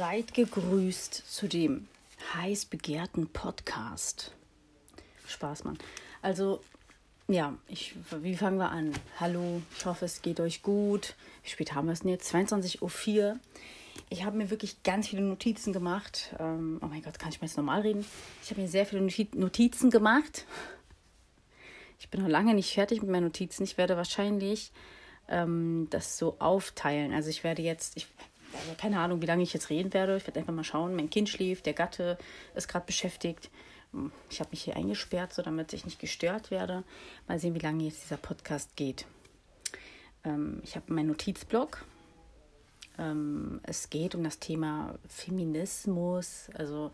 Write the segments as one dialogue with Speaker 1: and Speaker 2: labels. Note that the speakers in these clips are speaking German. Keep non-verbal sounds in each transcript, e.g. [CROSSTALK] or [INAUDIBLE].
Speaker 1: Seid gegrüßt zu dem heiß begehrten Podcast. Spaß, Mann. Also, ja, ich, wie fangen wir an? Hallo, ich hoffe, es geht euch gut. Wie spät haben wir es denn jetzt? 22.04 Uhr. Ich habe mir wirklich ganz viele Notizen gemacht. Ähm, oh mein Gott, kann ich mal jetzt normal reden? Ich habe mir sehr viele Notizen gemacht. Ich bin noch lange nicht fertig mit meinen Notizen. Ich werde wahrscheinlich ähm, das so aufteilen. Also ich werde jetzt, ich also keine Ahnung, wie lange ich jetzt reden werde. Ich werde einfach mal schauen. Mein Kind schläft, der Gatte ist gerade beschäftigt. Ich habe mich hier eingesperrt, so damit ich nicht gestört werde. Mal sehen, wie lange jetzt dieser Podcast geht. Ähm, ich habe meinen Notizblock. Ähm, es geht um das Thema Feminismus. Also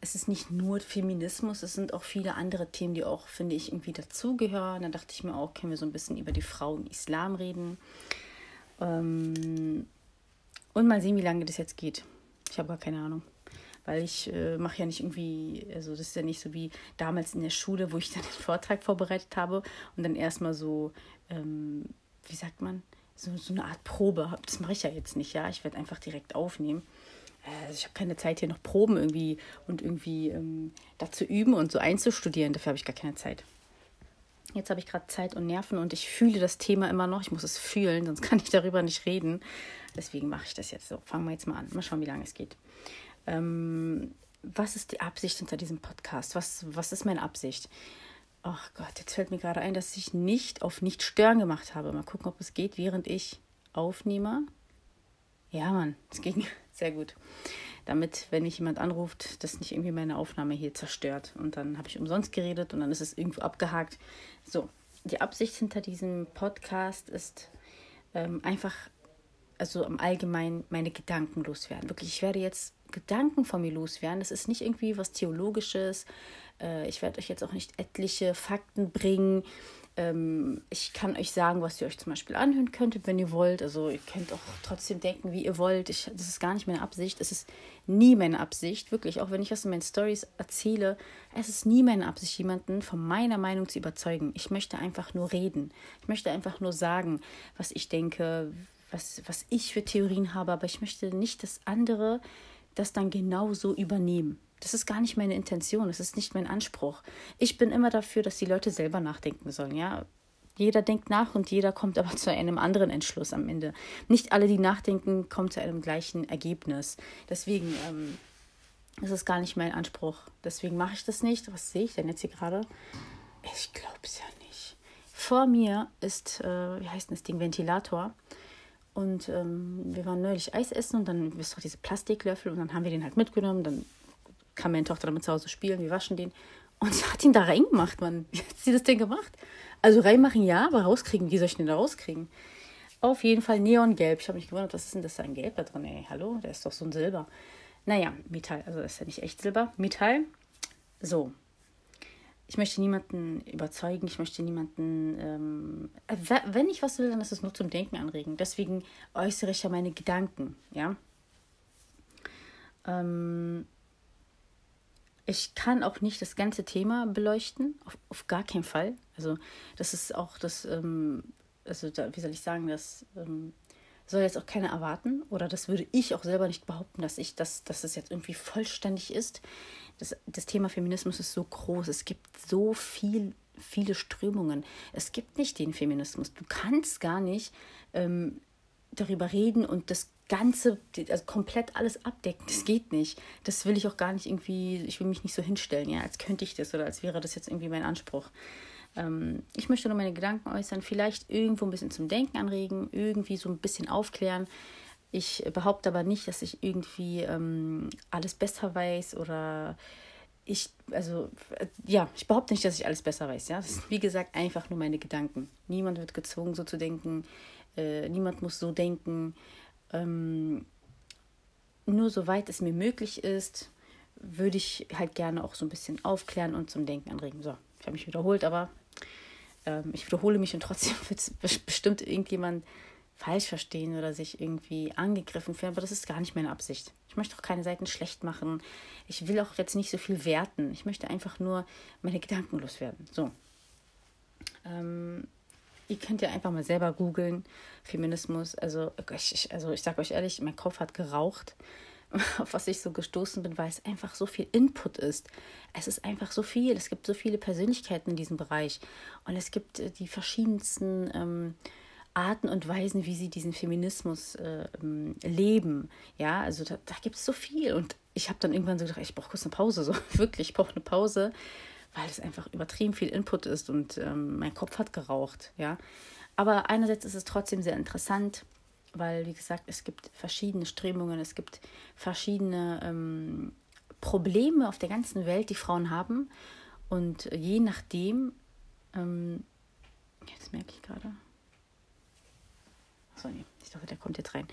Speaker 1: es ist nicht nur Feminismus, es sind auch viele andere Themen, die auch, finde ich, irgendwie dazugehören. Da dachte ich mir auch, können wir so ein bisschen über die Frau im Islam reden. Ähm, und mal sehen, wie lange das jetzt geht. Ich habe gar keine Ahnung. Weil ich äh, mache ja nicht irgendwie, also das ist ja nicht so wie damals in der Schule, wo ich dann den Vortrag vorbereitet habe und dann erstmal so, ähm, wie sagt man, so, so eine Art Probe. Das mache ich ja jetzt nicht, ja. Ich werde einfach direkt aufnehmen. Äh, also ich habe keine Zeit hier noch Proben irgendwie und irgendwie ähm, dazu üben und so einzustudieren. Dafür habe ich gar keine Zeit. Jetzt habe ich gerade Zeit und Nerven und ich fühle das Thema immer noch. Ich muss es fühlen, sonst kann ich darüber nicht reden. Deswegen mache ich das jetzt so. Fangen wir jetzt mal an. Mal schauen, wie lange es geht. Ähm, was ist die Absicht hinter diesem Podcast? Was, was ist meine Absicht? Ach Gott, jetzt fällt mir gerade ein, dass ich nicht auf nicht stören gemacht habe. Mal gucken, ob es geht, während ich aufnehme. Ja, Mann, es ging [LAUGHS] sehr gut. Damit, wenn mich jemand anruft, das nicht irgendwie meine Aufnahme hier zerstört. Und dann habe ich umsonst geredet und dann ist es irgendwo abgehakt. So, die Absicht hinter diesem Podcast ist ähm, einfach also im Allgemeinen meine Gedanken loswerden. Wirklich, ich werde jetzt Gedanken von mir loswerden. Das ist nicht irgendwie was Theologisches. Äh, ich werde euch jetzt auch nicht etliche Fakten bringen. Ähm, ich kann euch sagen, was ihr euch zum Beispiel anhören könntet, wenn ihr wollt. Also ihr könnt auch trotzdem denken, wie ihr wollt. Ich, das ist gar nicht meine Absicht. Es ist nie meine Absicht, wirklich. Auch wenn ich was in meinen Stories erzähle, es ist nie meine Absicht, jemanden von meiner Meinung zu überzeugen. Ich möchte einfach nur reden. Ich möchte einfach nur sagen, was ich denke, was, was ich für Theorien habe, aber ich möchte nicht, dass andere das dann genauso übernehmen. Das ist gar nicht meine Intention, das ist nicht mein Anspruch. Ich bin immer dafür, dass die Leute selber nachdenken sollen, ja. Jeder denkt nach und jeder kommt aber [LAUGHS] zu einem anderen Entschluss am Ende. Nicht alle, die nachdenken, kommen zu einem gleichen Ergebnis. Deswegen ähm, ist es gar nicht mein Anspruch. Deswegen mache ich das nicht. Was sehe ich denn jetzt hier gerade? Ich glaube es ja nicht. Vor mir ist, äh, wie heißt denn das Ding, Ventilator. Und ähm, wir waren neulich Eis essen und dann ist doch diese Plastiklöffel und dann haben wir den halt mitgenommen. Dann kann meine Tochter damit zu Hause spielen, wir waschen den. Und sie hat ihn da reingemacht, Mann. Wie hat sie das denn gemacht? Also reinmachen ja, aber rauskriegen, wie soll ich den da rauskriegen? Auf jeden Fall neongelb. Ich habe mich gewundert, was ist denn das da ein Gelb da drin? Ey, hallo, der ist doch so ein Silber. Naja, Metall, also das ist ja nicht echt Silber. Metall. So, ich möchte niemanden überzeugen, ich möchte niemanden, ähm, wenn ich was will, dann ist es nur zum Denken anregen. Deswegen äußere ich ja meine Gedanken, ja. Ähm, ich kann auch nicht das ganze Thema beleuchten, auf, auf gar keinen Fall. Also das ist auch das, ähm, also da, wie soll ich sagen, das ähm, soll jetzt auch keiner erwarten oder das würde ich auch selber nicht behaupten, dass ich das, dass es jetzt irgendwie vollständig ist das, das Thema Feminismus ist so groß. Es gibt so viel, viele Strömungen. Es gibt nicht den Feminismus. Du kannst gar nicht ähm, darüber reden und das Ganze, also komplett alles abdecken. Das geht nicht. Das will ich auch gar nicht irgendwie, ich will mich nicht so hinstellen, ja, als könnte ich das oder als wäre das jetzt irgendwie mein Anspruch. Ähm, ich möchte nur meine Gedanken äußern, vielleicht irgendwo ein bisschen zum Denken anregen, irgendwie so ein bisschen aufklären. Ich behaupte aber nicht, dass ich irgendwie ähm, alles besser weiß oder ich, also, ja, ich behaupte nicht, dass ich alles besser weiß. Ja? Das ist, wie gesagt, einfach nur meine Gedanken. Niemand wird gezwungen, so zu denken. Äh, niemand muss so denken. Ähm, nur soweit es mir möglich ist, würde ich halt gerne auch so ein bisschen aufklären und zum Denken anregen. So, ich habe mich wiederholt, aber ähm, ich wiederhole mich und trotzdem [LAUGHS] wird es bestimmt irgendjemand falsch verstehen oder sich irgendwie angegriffen fühlen, aber das ist gar nicht meine Absicht. Ich möchte auch keine Seiten schlecht machen. Ich will auch jetzt nicht so viel werten. Ich möchte einfach nur meine Gedanken loswerden. So. Ähm, ihr könnt ja einfach mal selber googeln, Feminismus. Also ich, also ich sage euch ehrlich, mein Kopf hat geraucht, [LAUGHS] auf was ich so gestoßen bin, weil es einfach so viel Input ist. Es ist einfach so viel. Es gibt so viele Persönlichkeiten in diesem Bereich. Und es gibt äh, die verschiedensten ähm, Arten und Weisen, wie sie diesen Feminismus äh, ähm, leben. Ja, also da, da gibt es so viel. Und ich habe dann irgendwann so gedacht, ich brauche kurz eine Pause. [LAUGHS] So wirklich, ich brauche eine Pause, weil es einfach übertrieben viel Input ist und ähm, mein Kopf hat geraucht. Ja, aber einerseits ist es trotzdem sehr interessant weil, wie gesagt, es gibt verschiedene Strömungen, es gibt verschiedene ähm, Probleme auf der ganzen Welt, die Frauen haben. Und je nachdem, ähm, jetzt merke ich gerade, achso, nee, ich dachte, der kommt jetzt rein.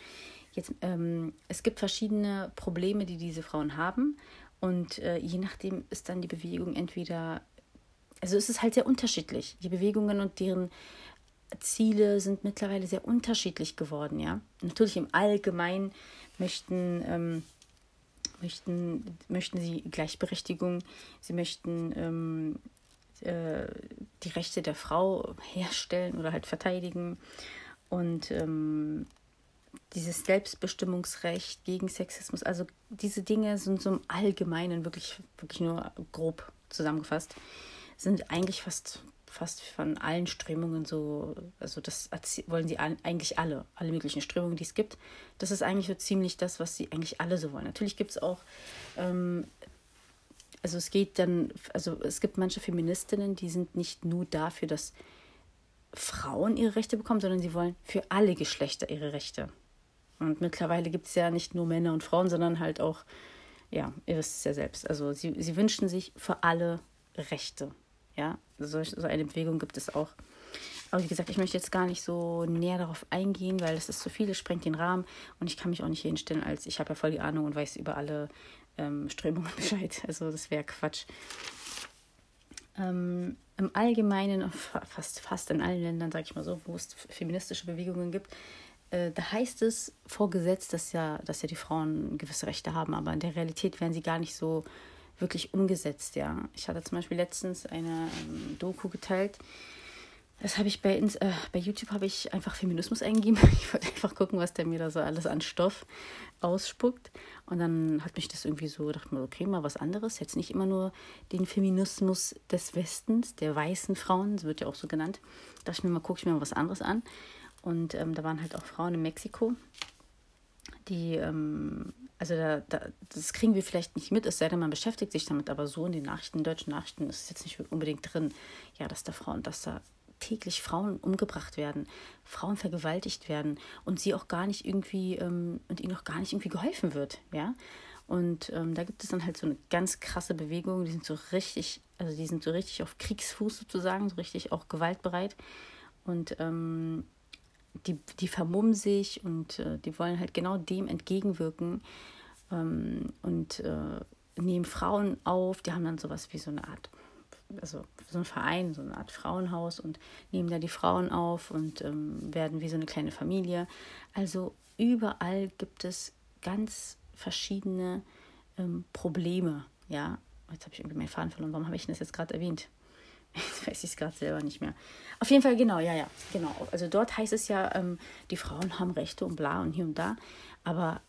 Speaker 1: Jetzt, ähm, es gibt verschiedene Probleme, die diese Frauen haben. Und äh, je nachdem ist dann die Bewegung entweder, also es ist halt sehr unterschiedlich. Die Bewegungen und deren Ziele sind mittlerweile sehr unterschiedlich geworden, ja. Natürlich im Allgemeinen möchten, ähm, möchten, möchten sie Gleichberechtigung, sie möchten ähm, äh, die Rechte der Frau herstellen oder halt verteidigen und ähm, dieses Selbstbestimmungsrecht gegen Sexismus, also diese Dinge sind so im Allgemeinen wirklich, wirklich nur grob zusammengefasst, sind eigentlich fast fast von allen Strömungen so, also das wollen sie eigentlich alle, alle möglichen Strömungen, die es gibt. Das ist eigentlich so ziemlich das, was sie eigentlich alle so wollen. Natürlich gibt es auch, ähm, also es geht dann, also es gibt manche Feministinnen, die sind nicht nur dafür, dass Frauen ihre Rechte bekommen, sondern sie wollen für alle Geschlechter ihre Rechte. Und mittlerweile gibt es ja nicht nur Männer und Frauen, sondern halt auch, ja, ihr wisst es ja selbst. Also sie, sie wünschen sich für alle Rechte. Ja, so, so eine Bewegung gibt es auch. Aber wie gesagt, ich möchte jetzt gar nicht so näher darauf eingehen, weil es ist zu viel, es sprengt den Rahmen und ich kann mich auch nicht hier hinstellen, als ich habe ja voll die Ahnung und weiß über alle ähm, Strömungen [LAUGHS] Bescheid. Also das wäre Quatsch. Ähm, Im Allgemeinen, fast, fast in allen Ländern, sage ich mal so, wo es feministische Bewegungen gibt, äh, da heißt es vorgesetzt, dass ja, dass ja die Frauen gewisse Rechte haben, aber in der Realität werden sie gar nicht so wirklich umgesetzt, ja. Ich hatte zum Beispiel letztens eine ähm, Doku geteilt. Das habe ich bei, äh, bei YouTube habe ich einfach Feminismus eingegeben. [LAUGHS] Ich wollte einfach gucken, was der mir da so alles an Stoff ausspuckt. Und dann hat mich das irgendwie so, dachte mir, okay, mal was anderes. Jetzt nicht immer nur den Feminismus des Westens, der weißen Frauen, das wird ja auch so genannt. Da dachte ich mir mal, gucke ich mir mal was anderes an. Und ähm, da waren halt auch Frauen in Mexiko, die ähm, also da, da, das kriegen wir vielleicht nicht mit, es sei denn, man beschäftigt sich damit, aber so in den Nachrichten, deutschen Nachrichten ist es jetzt nicht unbedingt drin, ja, dass da Frauen, dass da täglich Frauen umgebracht werden, Frauen vergewaltigt werden und sie auch gar nicht irgendwie ähm, und ihnen auch gar nicht irgendwie geholfen wird, ja. Und ähm, da gibt es dann halt so eine ganz krasse Bewegung, die sind so richtig, also die sind so richtig auf Kriegsfuß sozusagen, so richtig auch gewaltbereit. Und ähm, die, die vermummen sich und äh, die wollen halt genau dem entgegenwirken ähm, und äh, nehmen Frauen auf. Die haben dann sowas wie so eine Art, also so ein Verein, so eine Art Frauenhaus und nehmen da die Frauen auf und ähm, werden wie so eine kleine Familie. Also überall gibt es ganz verschiedene ähm, Probleme. Ja, jetzt habe ich irgendwie meinen Faden verloren. Warum habe ich das jetzt gerade erwähnt? [LAUGHS] Jetzt weiß ich es gerade selber nicht mehr. Auf jeden Fall, genau, ja, ja, genau. Also dort heißt es ja, ähm, die Frauen haben Rechte und bla und hier und da. Aber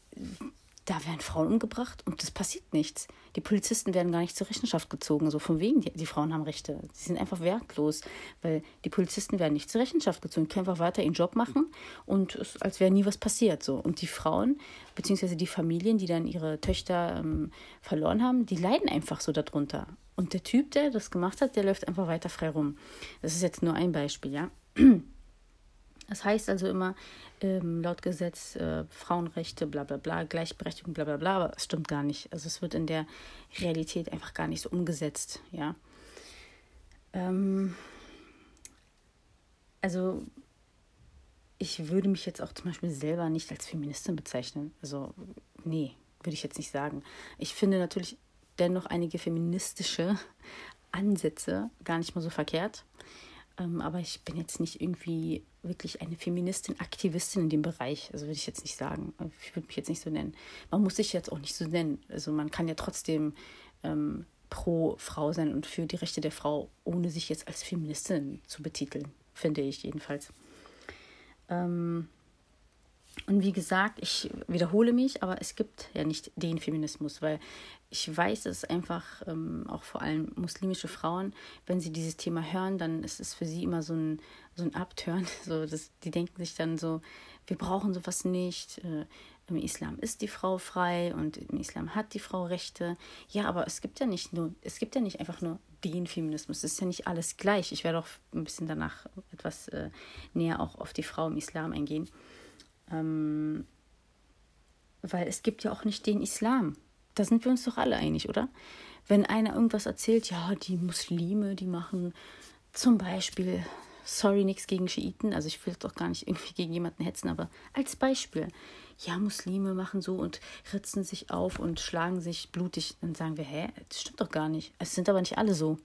Speaker 1: da werden Frauen umgebracht und das passiert nichts. Die Polizisten werden gar nicht zur Rechenschaft gezogen, so von wegen, die, die Frauen haben Rechte. Sie sind einfach wertlos, weil die Polizisten werden nicht zur Rechenschaft gezogen, können einfach weiter ihren Job machen und es, als wäre nie was passiert. So. Und die Frauen, beziehungsweise die Familien, die dann ihre Töchter ähm, verloren haben, die leiden einfach so darunter. Und der Typ, der das gemacht hat, der läuft einfach weiter frei rum. Das ist jetzt nur ein Beispiel, ja. [CLEARS THROAT] Das heißt also immer, ähm, laut Gesetz äh, Frauenrechte, bla bla bla, Gleichberechtigung, bla bla bla, aber es stimmt gar nicht. Also es wird in der Realität einfach gar nicht so umgesetzt, ja. Ähm, also ich würde mich jetzt auch zum Beispiel selber nicht als Feministin bezeichnen. Also nee, würde ich jetzt nicht sagen. Ich finde natürlich dennoch einige feministische Ansätze gar nicht mal so verkehrt. Ähm, aber ich bin jetzt nicht irgendwie wirklich eine Feministin, Aktivistin in dem Bereich. Also würde ich jetzt nicht sagen. Ich würde mich jetzt nicht so nennen. Man muss sich jetzt auch nicht so nennen. Also man kann ja trotzdem ähm, pro Frau sein und für die Rechte der Frau, ohne sich jetzt als Feministin zu betiteln, finde ich jedenfalls. Ähm, Und wie gesagt, ich wiederhole mich, aber es gibt ja nicht den Feminismus, weil ich weiß, dass einfach ähm, auch vor allem muslimische Frauen, wenn sie dieses Thema hören, dann ist es für sie immer so ein, so ein Abturn. [LAUGHS] So, dass, die denken sich dann so, wir brauchen sowas nicht. Äh, Im Islam ist die Frau frei und im Islam hat die Frau Rechte. Ja, aber es gibt ja nicht nur, es gibt ja nicht einfach nur den Feminismus. Es ist ja nicht alles gleich. Ich werde auch ein bisschen danach etwas äh, näher auch auf die Frau im Islam eingehen. Ähm, weil es gibt ja auch nicht den Islam. Da sind wir uns doch alle einig, oder? Wenn einer irgendwas erzählt, ja, die Muslime, die machen zum Beispiel, sorry, nichts gegen Schiiten, also ich will doch gar nicht irgendwie gegen jemanden hetzen, aber als Beispiel, ja, Muslime machen so und ritzen sich auf und schlagen sich blutig, dann sagen wir, hä, das stimmt doch gar nicht. Es sind aber nicht alle so.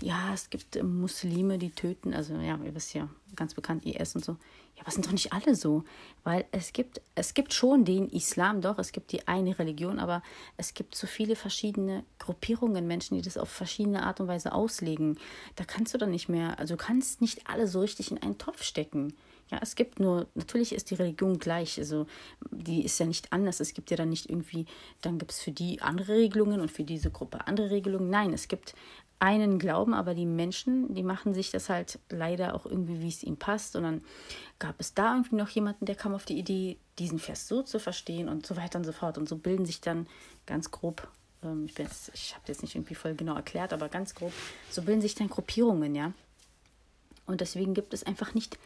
Speaker 1: Ja, es gibt Muslime, die töten, also ja, ihr wisst ja, ganz bekannt, IS und so. Ja, aber sind doch nicht alle so. Weil es gibt, es gibt schon den Islam, doch, es gibt die eine Religion, aber es gibt so viele verschiedene Gruppierungen, Menschen, die das auf verschiedene Art und Weise auslegen. Da kannst du dann nicht mehr, also du kannst nicht alle so richtig in einen Topf stecken. Ja, es gibt nur, natürlich ist die Religion gleich, also die ist ja nicht anders. Es gibt ja dann nicht irgendwie, dann gibt es für die andere Regelungen und für diese Gruppe andere Regelungen. Nein, es gibt einen Glauben, aber die Menschen, die machen sich das halt leider auch irgendwie, wie es ihnen passt. Und dann gab es da irgendwie noch jemanden, der kam auf die Idee, diesen Vers so zu verstehen und so weiter und so fort. Und so bilden sich dann ganz grob, ähm, ich, ich habe jetzt nicht irgendwie voll genau erklärt, aber ganz grob, so bilden sich dann Gruppierungen, ja. Und deswegen gibt es einfach nicht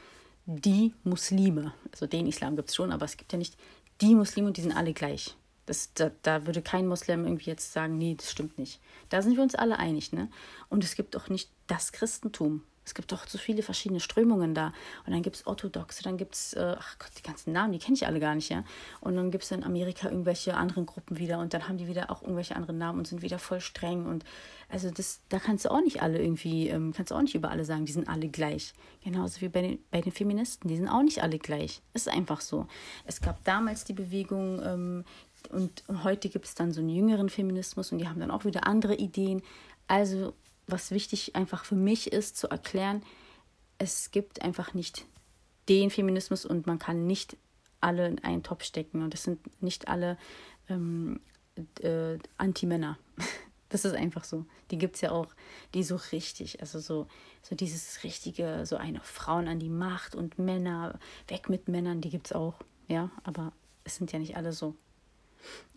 Speaker 1: die Muslime. Also den Islam gibt es schon, aber es gibt ja nicht die Muslime und die sind alle gleich. Das, da, da würde kein Muslim irgendwie jetzt sagen, nee, das stimmt nicht. Da sind wir uns alle einig, ne? Und es gibt auch nicht das Christentum. Es gibt doch so viele verschiedene Strömungen da. Und dann gibt es Orthodoxe, dann gibt es, äh, ach Gott, die ganzen Namen, die kenne ich alle gar nicht, ja. Und dann gibt es in Amerika irgendwelche anderen Gruppen wieder und dann haben die wieder auch irgendwelche anderen Namen und sind wieder voll streng. Und also das, da kannst du auch nicht alle irgendwie, ähm, kannst du auch nicht über alle sagen, die sind alle gleich. Genauso wie bei den, bei den Feministen, die sind auch nicht alle gleich. Ist einfach so. Es gab damals die Bewegung, ähm, und heute gibt es dann so einen jüngeren Feminismus und die haben dann auch wieder andere Ideen. Also, was wichtig einfach für mich ist, zu erklären, es gibt einfach nicht den Feminismus und man kann nicht alle in einen Topf stecken und es sind nicht alle ähm, äh, Anti-Männer. [LAUGHS] Das ist einfach so. Die gibt es ja auch, die so richtig, also so, so dieses richtige, so eine Frauen an die Macht und Männer, weg mit Männern, die gibt es auch. Ja, aber es sind ja nicht alle so.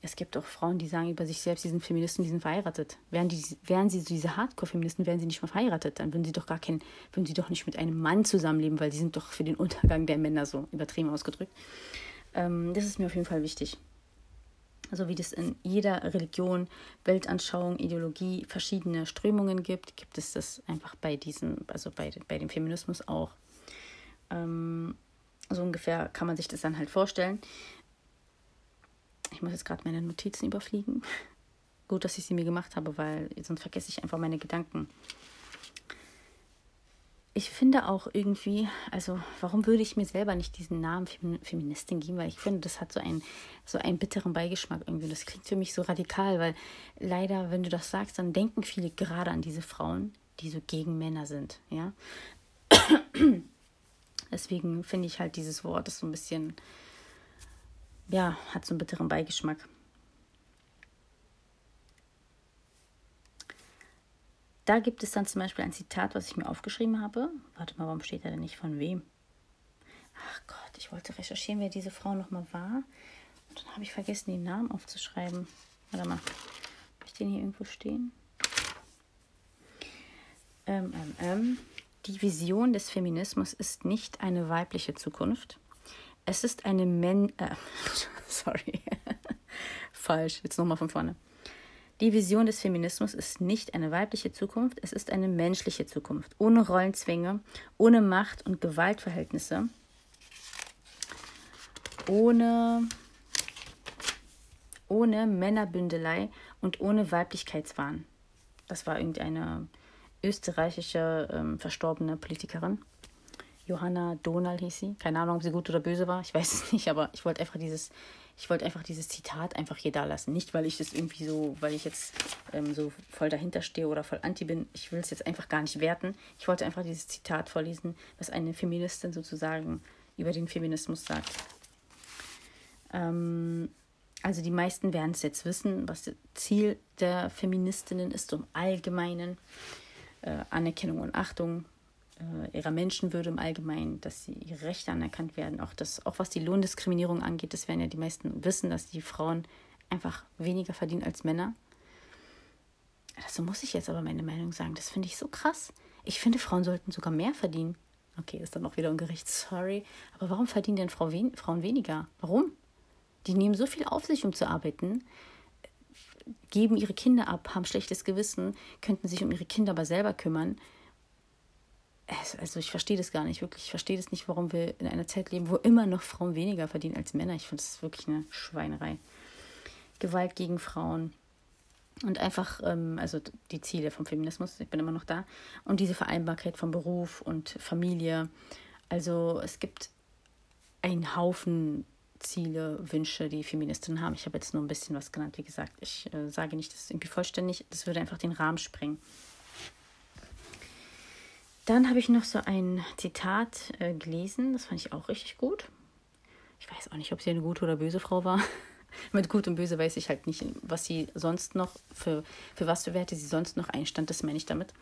Speaker 1: Es gibt auch Frauen, die sagen über sich selbst, die sind Feministen, die sind verheiratet. Wären, die, wären sie diese Hardcore-Feministen, wären sie nicht mehr verheiratet. Dann würden sie doch gar kein, würden sie doch nicht mit einem Mann zusammenleben, weil die sind doch für den Untergang der Männer so übertrieben ausgedrückt. Ähm, das ist mir auf jeden Fall wichtig. So wie es in jeder Religion, Weltanschauung, Ideologie verschiedene Strömungen gibt, gibt es das einfach bei diesem, also bei, bei dem Feminismus auch. Ähm, so ungefähr kann man sich das dann halt vorstellen. Muss jetzt gerade meine Notizen überfliegen. [LAUGHS] Gut, dass ich sie mir gemacht habe, weil sonst vergesse ich einfach meine Gedanken. Ich finde auch irgendwie, also warum würde ich mir selber nicht diesen Namen Feministin geben, weil ich finde, das hat so einen, so einen bitteren Beigeschmack irgendwie. Das klingt für mich so radikal, weil leider, wenn du das sagst, dann denken viele gerade an diese Frauen, die so gegen Männer sind, ja. [COUGHS] Deswegen finde ich halt dieses Wort ist so ein bisschen, ja, hat so einen bitteren Beigeschmack. Da gibt es dann zum Beispiel ein Zitat, was ich mir aufgeschrieben habe. Warte mal, warum steht da denn nicht von wem? Ach Gott, ich wollte recherchieren, wer diese Frau nochmal war. Und dann habe ich vergessen, den Namen aufzuschreiben. Warte mal, habe ich den hier irgendwo stehen? Ähm, ähm, ähm. Die Vision des Feminismus ist nicht eine weibliche Zukunft, es ist eine Men... Äh, [LAUGHS] sorry. Falsch. Jetzt nochmal von vorne. Die Vision des Feminismus ist nicht eine weibliche Zukunft, es ist eine menschliche Zukunft. Ohne Rollenzwänge, ohne Macht- und Gewaltverhältnisse, ohne, ohne Männerbündelei und ohne Weiblichkeitswahn. Das war irgendeine österreichische ähm, verstorbene Politikerin. Johanna Donal hieß sie. Keine Ahnung, ob sie gut oder böse war. Ich weiß es [LAUGHS] nicht, aber ich wollte einfach dieses, ich wollte einfach dieses Zitat einfach hier da lassen. Nicht, weil ich das irgendwie so, weil ich jetzt ähm, so voll dahinter stehe oder voll anti bin. Ich will es jetzt einfach gar nicht werten. Ich wollte einfach dieses Zitat vorlesen, was eine Feministin sozusagen über den Feminismus sagt. Ähm, also die meisten werden es jetzt wissen, was das Ziel der Feministinnen ist, im Allgemeinen. Äh, Anerkennung und Achtung äh, ihrer Menschenwürde im Allgemeinen, dass sie ihre Rechte anerkannt werden. Auch, das, auch was die Lohndiskriminierung angeht, das werden ja die meisten wissen, dass die Frauen einfach weniger verdienen als Männer. Dazu muss ich jetzt aber meine Meinung sagen. Das finde ich so krass. Ich finde, Frauen sollten sogar mehr verdienen. Okay, ist dann auch wieder ein Gericht, sorry. Aber warum verdienen denn Frau wen Frauen weniger? Warum? Die nehmen so viel auf sich, um zu arbeiten, geben ihre Kinder ab, haben schlechtes Gewissen, könnten sich um ihre Kinder aber selber kümmern. Also ich verstehe das gar nicht, wirklich. Ich verstehe das nicht, warum wir in einer Zeit leben, wo immer noch Frauen weniger verdienen als Männer. Ich finde das wirklich eine Schweinerei. Gewalt gegen Frauen, und einfach, ähm, also die Ziele vom Feminismus, ich bin immer noch da, und diese Vereinbarkeit von Beruf und Familie. Also es gibt einen Haufen Ziele, Wünsche, die Feministinnen haben. Ich habe jetzt nur ein bisschen was genannt, wie gesagt. Ich äh, sage nicht, das ist irgendwie vollständig, das würde einfach den Rahmen sprengen. Dann habe ich noch so ein Zitat äh, gelesen, das fand ich auch richtig gut. Ich weiß auch nicht, ob sie eine gute oder böse Frau war. [LAUGHS] Mit Gut und Böse weiß ich halt nicht, was sie sonst noch, für, für was für Werte sie sonst noch einstand, das meine ich damit.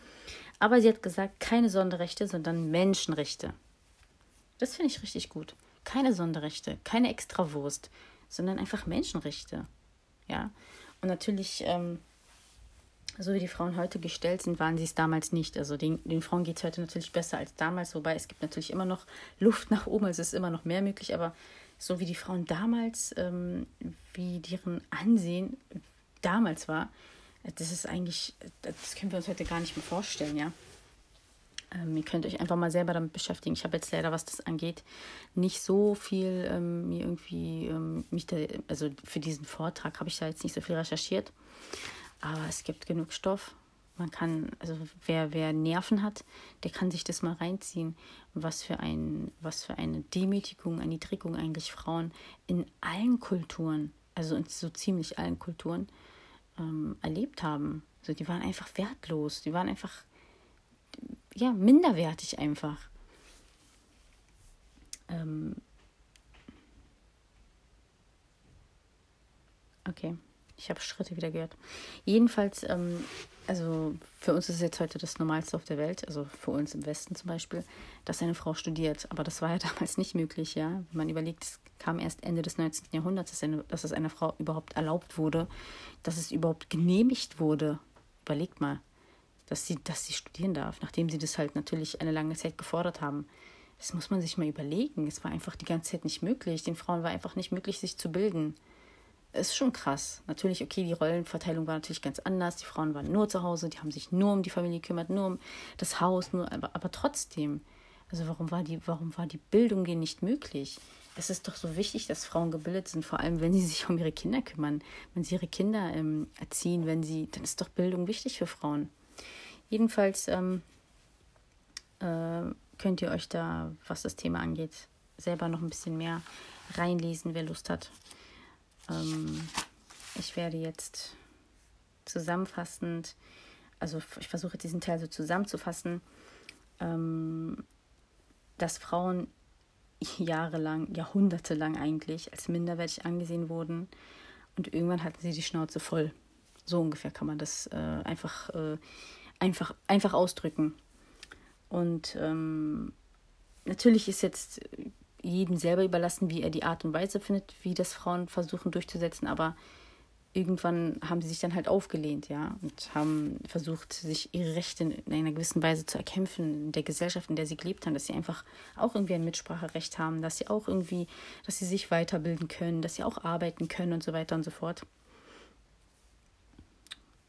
Speaker 1: Aber sie hat gesagt, keine Sonderrechte, sondern Menschenrechte. Das finde ich richtig gut. Keine Sonderrechte, keine Extrawurst, sondern einfach Menschenrechte. Ja. Und natürlich, ähm, so wie die Frauen heute gestellt sind, waren sie es damals nicht. Also den, den Frauen geht es heute natürlich besser als damals, wobei es gibt natürlich immer noch Luft nach oben, also es ist immer noch mehr möglich, aber so wie die Frauen damals, ähm, wie deren Ansehen damals war, das ist eigentlich, das können wir uns heute gar nicht mehr vorstellen, ja. Ähm, ihr könnt euch einfach mal selber damit beschäftigen. Ich habe jetzt leider, was das angeht, nicht so viel ähm, irgendwie, ähm, mich da, also für diesen Vortrag habe ich da jetzt nicht so viel recherchiert. Aber es gibt genug Stoff. Man kann, also wer, wer Nerven hat, der kann sich das mal reinziehen. Was für, ein, was für eine Demütigung, eine Niedrigung eigentlich Frauen in allen Kulturen, also in so ziemlich allen Kulturen, ähm, erlebt haben. Also die waren einfach wertlos, die waren einfach, ja, minderwertig einfach. Ähm okay. Ich habe Schritte wieder gehört. Jedenfalls, ähm, also für uns ist es jetzt heute das Normalste auf der Welt, also für uns im Westen zum Beispiel, dass eine Frau studiert. Aber das war ja [LAUGHS] damals nicht möglich, ja. Wenn man überlegt, es kam erst Ende des 19. Jahrhunderts, dass, eine, dass es einer Frau überhaupt erlaubt wurde, dass es überhaupt genehmigt wurde. Überlegt mal, dass sie, dass sie studieren darf, nachdem sie das halt natürlich eine lange Zeit gefordert haben. Das muss man sich mal überlegen. Es war einfach die ganze Zeit nicht möglich. Den Frauen war einfach nicht möglich, sich zu bilden ist schon krass. Natürlich, okay, die Rollenverteilung war natürlich ganz anders. Die Frauen waren nur zu Hause, die haben sich nur um die Familie gekümmert, nur um das Haus, nur, aber, aber trotzdem. Also warum war die, warum war die Bildung denen nicht möglich? Es ist doch so wichtig, dass Frauen gebildet sind, vor allem wenn sie sich um ihre Kinder kümmern, wenn sie ihre Kinder ähm, erziehen, wenn sie, dann ist doch Bildung wichtig für Frauen. Jedenfalls ähm, äh, könnt ihr euch da, was das Thema angeht, selber noch ein bisschen mehr reinlesen, wer Lust hat. Ähm, ich werde jetzt zusammenfassend, also ich versuche diesen Teil so zusammenzufassen, ähm, dass Frauen jahrelang, jahrhundertelang eigentlich als minderwertig angesehen wurden und irgendwann hatten sie die Schnauze voll. So ungefähr kann man das äh, einfach, äh, einfach, einfach ausdrücken. Und ähm, natürlich ist jetzt jedem selber überlassen, wie er die Art und Weise findet, wie das Frauen versuchen durchzusetzen. Aber irgendwann haben sie sich dann halt aufgelehnt, ja, und haben versucht, sich ihre Rechte in einer gewissen Weise zu erkämpfen in der Gesellschaft, in der sie gelebt haben, dass sie einfach auch irgendwie ein Mitspracherecht haben, dass sie auch irgendwie, dass sie sich weiterbilden können, dass sie auch arbeiten können und so weiter und so fort.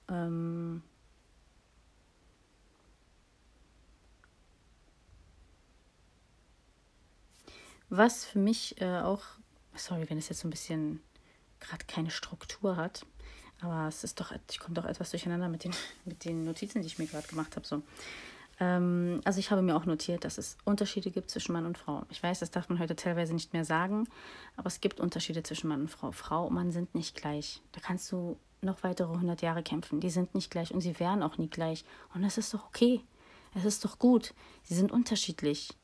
Speaker 1: Ähm Was für mich äh, auch, sorry, wenn es jetzt so ein bisschen gerade keine Struktur hat, aber es ist doch, ich komme doch etwas durcheinander mit den, [LAUGHS] mit den Notizen, die ich mir gerade gemacht habe. So. Ähm, also ich habe mir auch notiert, dass es Unterschiede gibt zwischen Mann und Frau. Ich weiß, das darf man heute teilweise nicht mehr sagen, aber es gibt Unterschiede zwischen Mann und Frau. Frau und Mann sind nicht gleich. Da kannst du noch weitere 100 Jahre kämpfen. Die sind nicht gleich und sie wären auch nie gleich. Und das ist doch okay. Es ist doch gut. Sie sind unterschiedlich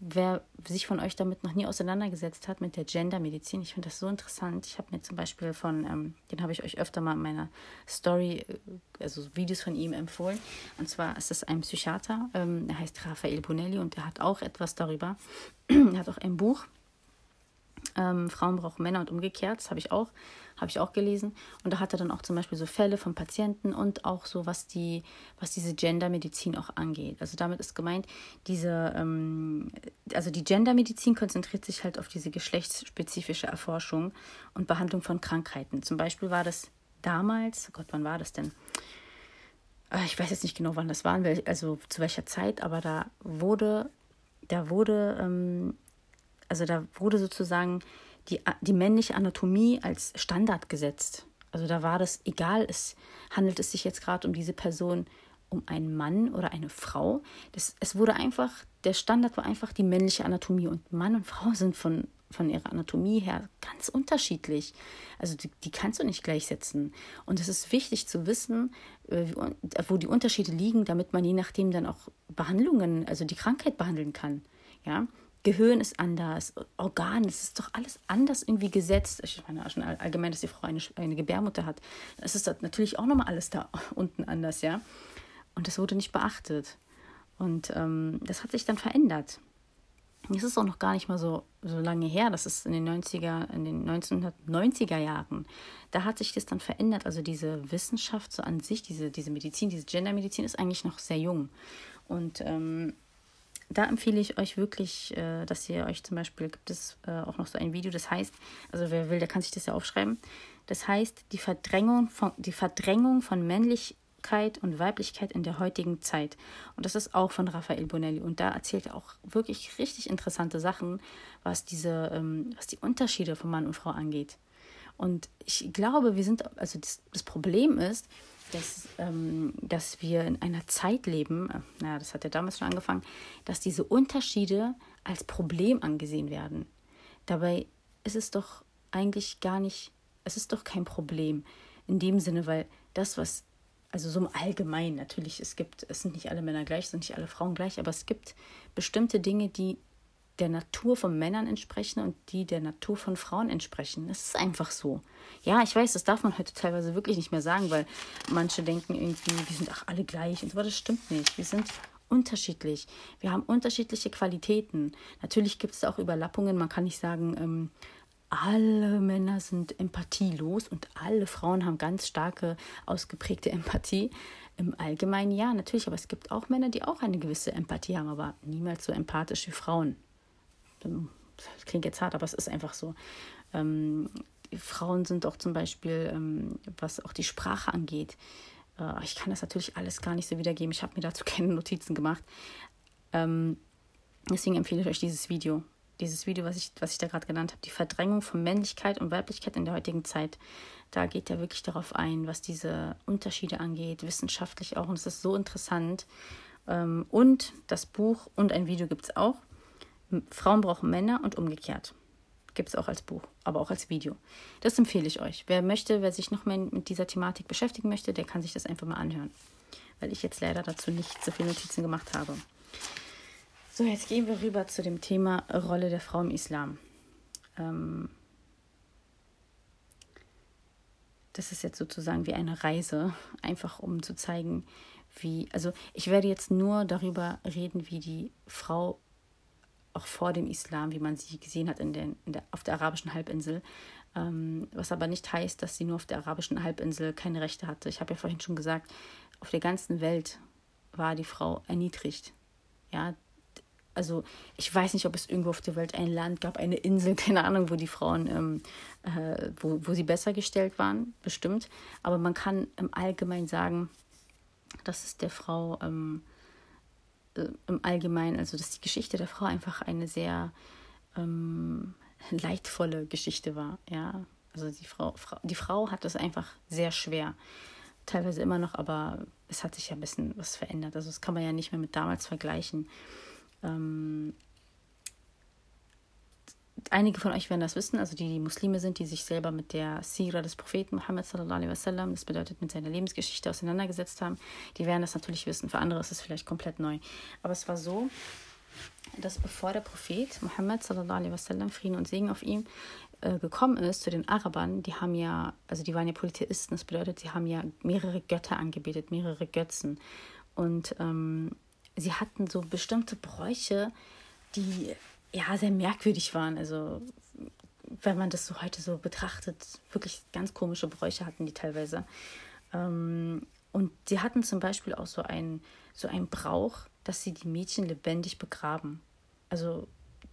Speaker 1: wer sich von euch damit noch nie auseinandergesetzt hat, mit der Gendermedizin, ich finde das so interessant. Ich habe mir zum Beispiel von, ähm, den habe ich euch öfter mal in meiner Story, äh, also Videos von ihm empfohlen. Und zwar ist es ein Psychiater, ähm, er heißt Raphael Bonelli und er hat auch etwas darüber. [CLEARS THROAT] er hat auch ein Buch ähm, Frauen brauchen Männer und umgekehrt, das habe ich auch, habe ich auch gelesen. Und da hat er dann auch zum Beispiel so Fälle von Patienten und auch so, was die, was diese Gendermedizin auch angeht. Also damit ist gemeint, diese, ähm, also die Gendermedizin konzentriert sich halt auf diese geschlechtsspezifische Erforschung und Behandlung von Krankheiten. Zum Beispiel war das damals, oh Gott, wann war das denn? Ah, ich weiß jetzt nicht genau, wann das war, also zu welcher Zeit, aber da wurde, da wurde ähm, also da wurde sozusagen die, die männliche Anatomie als Standard gesetzt. Also da war das egal, es handelt es sich jetzt gerade um diese Person, um einen Mann oder eine Frau. Das, es wurde einfach, der Standard war einfach die männliche Anatomie und Mann und Frau [LAUGHS] sind von, von ihrer Anatomie her ganz unterschiedlich. Also die, die kannst du nicht gleichsetzen. Und es ist wichtig zu wissen, äh, wo die Unterschiede liegen, damit man je nachdem dann auch Behandlungen, also die Krankheit behandeln kann. Ja, Gehirn ist anders, Organ, es ist doch alles anders irgendwie gesetzt. Ich meine schon allgemein, dass die Frau eine, eine Gebärmutter hat. Es ist natürlich auch nochmal alles da [LAUGHS] unten anders, ja. Und das wurde nicht beachtet. Und ähm, das hat sich dann verändert. Es ist auch noch gar nicht mal so, so lange her, das ist in den 90er, in den 1990er Jahren. Da hat sich das dann verändert. Also diese Wissenschaft so an sich, diese, diese Medizin, diese Gendermedizin ist eigentlich noch sehr jung. Und ähm, da empfehle ich euch wirklich, äh, dass ihr euch zum Beispiel, gibt es äh, auch noch so ein Video, das heißt, also wer will, der kann sich das ja aufschreiben. Das heißt, die Verdrängung von, die Verdrängung von Männlichkeit und Weiblichkeit in der heutigen Zeit. Und das ist auch von Raphael Bonelli. Und da erzählt er auch wirklich richtig interessante Sachen, was diese, ähm, was die Unterschiede von Mann und Frau angeht. Und ich glaube, wir sind, also das, das Problem ist, dass, ähm, dass wir in einer Zeit leben, äh, naja, das hat ja damals schon angefangen, dass diese Unterschiede als Problem angesehen werden. Dabei ist es doch eigentlich gar nicht, es ist doch kein Problem in dem Sinne, weil das, was, also so im Allgemeinen natürlich, es gibt, es sind nicht alle Männer gleich, es sind nicht alle Frauen gleich, aber es gibt bestimmte Dinge, die der Natur von Männern entsprechen und die der Natur von Frauen entsprechen. Das ist einfach so. Ja, ich weiß, das darf man heute teilweise wirklich nicht mehr sagen, weil manche denken irgendwie, wir sind ach alle gleich und so, aber das stimmt nicht. Wir sind unterschiedlich. Wir haben unterschiedliche Qualitäten. Natürlich gibt es auch Überlappungen. Man kann nicht sagen, ähm, alle Männer sind empathielos und alle Frauen haben ganz starke, ausgeprägte Empathie. Im Allgemeinen ja, natürlich, aber es gibt auch Männer, die auch eine gewisse Empathie haben, aber niemals so empathisch wie Frauen. Das klingt jetzt hart, aber es ist einfach so. Ähm, Frauen sind auch zum Beispiel, ähm, was auch die Sprache angeht. Äh, ich kann das natürlich alles gar nicht so wiedergeben. Ich habe mir dazu [LAUGHS] keine Notizen gemacht. Ähm, deswegen empfehle ich euch dieses Video. Dieses Video, was ich, was ich da gerade genannt habe, die Verdrängung von Männlichkeit und Weiblichkeit in der heutigen Zeit. Da geht er wirklich darauf ein, was diese Unterschiede angeht, wissenschaftlich auch. Und es ist so interessant. Ähm, und das Buch und ein Video gibt es auch. Frauen brauchen Männer und umgekehrt. Gibt es auch als Buch, aber auch als Video. Das empfehle ich euch. Wer möchte, wer sich noch mehr mit dieser Thematik beschäftigen möchte, der kann sich das einfach mal anhören. Weil ich jetzt leider dazu nicht so viele Notizen gemacht habe. So, jetzt gehen wir rüber zu dem Thema Rolle der Frau im Islam. Ähm das ist jetzt sozusagen wie eine Reise, einfach um zu zeigen, wie, also ich werde jetzt nur darüber reden, wie die Frau auch vor dem Islam, wie man sie gesehen hat in den, in der, auf der arabischen Halbinsel. Ähm, was aber nicht heißt, dass sie nur auf der arabischen Halbinsel keine Rechte hatte. Ich habe ja vorhin schon gesagt, auf der ganzen Welt war die Frau erniedrigt. Ja, also ich weiß nicht, ob es irgendwo auf der Welt ein Land gab, eine Insel, [LAUGHS] keine Ahnung, wo die Frauen, ähm, äh, wo, wo sie besser gestellt waren, bestimmt. Aber man kann im Allgemeinen sagen, dass es der Frau ähm, äh, im Allgemeinen, also dass die Geschichte der Frau einfach eine sehr ähm, leidvolle Geschichte war. Ja, also die Frau, Frau, die Frau hat es einfach sehr schwer. Teilweise immer noch, aber es hat sich ja ein bisschen was verändert. Also das kann man ja nicht mehr mit damals vergleichen. Ähm, einige von euch werden das wissen, also die, die Muslime sind, die sich selber mit der Sira des Propheten Muhammad sallallahu alaihi wasallam, das bedeutet mit seiner Lebensgeschichte auseinandergesetzt haben, die werden das natürlich wissen. Für andere ist es vielleicht komplett neu. Aber es war so, dass bevor der Prophet Muhammad sallallahu alaihi wasallam Frieden und Segen auf ihm äh, gekommen ist zu den Arabern, die haben ja, also die waren ja Polytheisten, das bedeutet, sie haben ja mehrere Götter angebetet, mehrere Götzen. Und ähm, sie hatten so bestimmte Bräuche, die ja sehr merkwürdig waren. Also wenn man das so heute so betrachtet, wirklich ganz komische Bräuche hatten die teilweise. Ähm, und sie hatten zum Beispiel auch so einen so einen Brauch, dass sie die Mädchen lebendig begraben. Also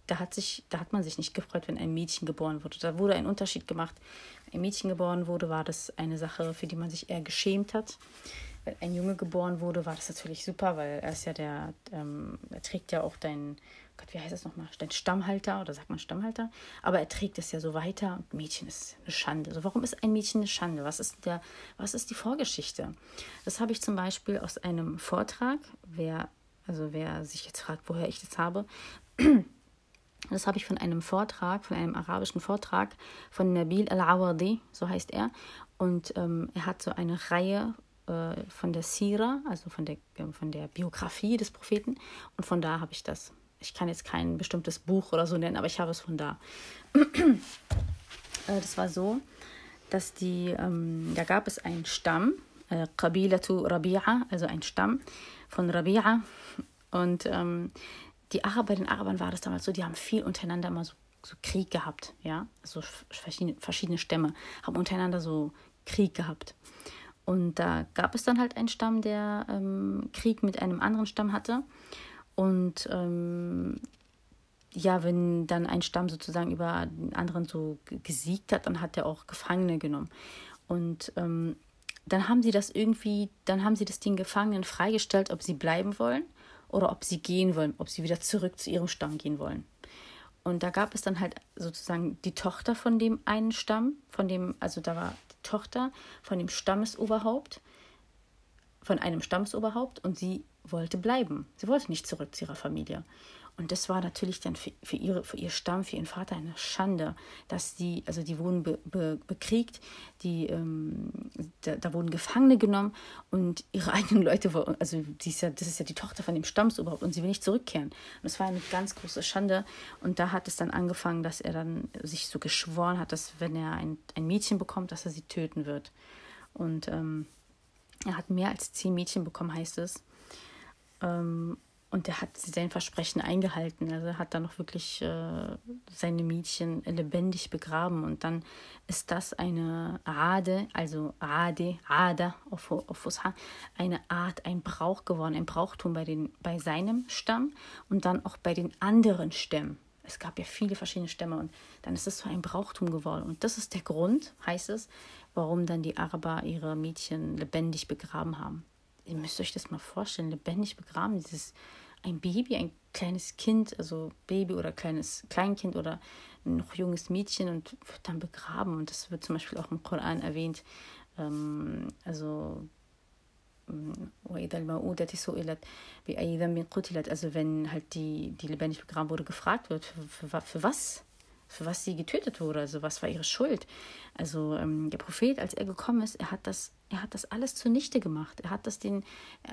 Speaker 1: da hat, sich, da hat man sich nicht gefreut, wenn ein Mädchen geboren wurde. Da wurde ein Unterschied gemacht. Wenn ein Mädchen geboren wurde, war das eine Sache, für die man sich eher geschämt hat. Wenn ein Junge geboren wurde, war das natürlich super, weil er ist ja der, ähm, er trägt ja auch dein, Gott, wie heißt das nochmal? Dein Stammhalter oder sagt man Stammhalter? Aber er trägt es ja so weiter und Mädchen ist eine Schande. Also warum ist ein Mädchen eine Schande? Was ist, der, was ist die Vorgeschichte? Das habe ich zum Beispiel aus einem Vortrag, wer, also wer sich jetzt fragt, woher ich das habe, [CLEARS THROAT] das habe ich von einem Vortrag, von einem arabischen Vortrag von Nabil al-Awadi, so heißt er. Und ähm, er hat so eine Reihe äh, von der Sira, also von der, äh, von der Biografie des Propheten. Und von da habe ich das. Ich kann jetzt kein bestimmtes Buch oder so nennen, aber ich habe es von da. [CLEARS THROAT] äh, das war so, dass die, ähm, da gab es einen Stamm, äh, Qabilatu Rabi'a, also ein Stamm von Rabi'a. Und ähm, die Araber, bei den Arabern war das damals so, die haben viel untereinander immer so, so Krieg gehabt, ja, also verschiedene, verschiedene Stämme haben untereinander so Krieg gehabt. Und da gab es dann halt einen Stamm, der ähm, Krieg mit einem anderen Stamm hatte. Und ähm, ja, wenn dann ein Stamm sozusagen über den anderen so gesiegt hat, dann hat er auch Gefangene genommen. Und ähm, dann haben sie das irgendwie, dann haben sie das den Gefangenen freigestellt, ob sie bleiben wollen oder ob sie gehen wollen, ob sie wieder zurück zu ihrem Stamm gehen wollen. Und da gab es dann halt sozusagen die Tochter von dem einen Stamm, von dem, also da war die Tochter von dem Stammesoberhaupt, von einem Stammesoberhaupt und sie wollte bleiben. Sie wollte nicht zurück zu ihrer Familie. Und das war natürlich dann für, für, ihre, für ihr Stamm, für ihren Vater eine Schande, dass die, also die wurden be, be, bekriegt, die, ähm, da, da, wurden Gefangene genommen und ihre [LAUGHS] eigenen Leute, also die ist ja, das ist ja die Tochter von dem Stammsoberhaupt und sie will nicht zurückkehren. Und das war eine ganz große Schande. Und da hat es dann angefangen, dass er dann sich so geschworen hat, dass wenn er ein, ein Mädchen bekommt, dass er sie töten wird. Und ähm, er hat mehr als zehn Mädchen bekommen, heißt es. Ähm, und er hat sein Versprechen eingehalten. Also hat dann noch wirklich äh, seine Mädchen lebendig begraben. Und dann ist das eine Ade, also Ade, Ada auf, auf Fusha, eine Art, ein Brauch geworden, ein Brauchtum bei, den, bei seinem Stamm und dann auch bei den anderen Stämmen. Es gab ja viele verschiedene Stämme und dann ist es so ein Brauchtum geworden. Und das ist der Grund, heißt es, warum dann die Araber ihre Mädchen lebendig begraben haben ihr müsst euch das mal vorstellen, lebendig begraben, dieses ein Baby, ein kleines Kind, also Baby oder kleines Kleinkind oder noch junges Mädchen und wird dann begraben. Und das wird zum Beispiel auch im Koran erwähnt. Ähm, also mm, also wenn halt die, die lebendig begraben wurde, gefragt wird, für, für, für was? für was sie getötet wurde, also was war ihre Schuld. Also ähm, der Prophet, als er gekommen ist, er hat das, er hat das alles zunichte gemacht. Er hat das den,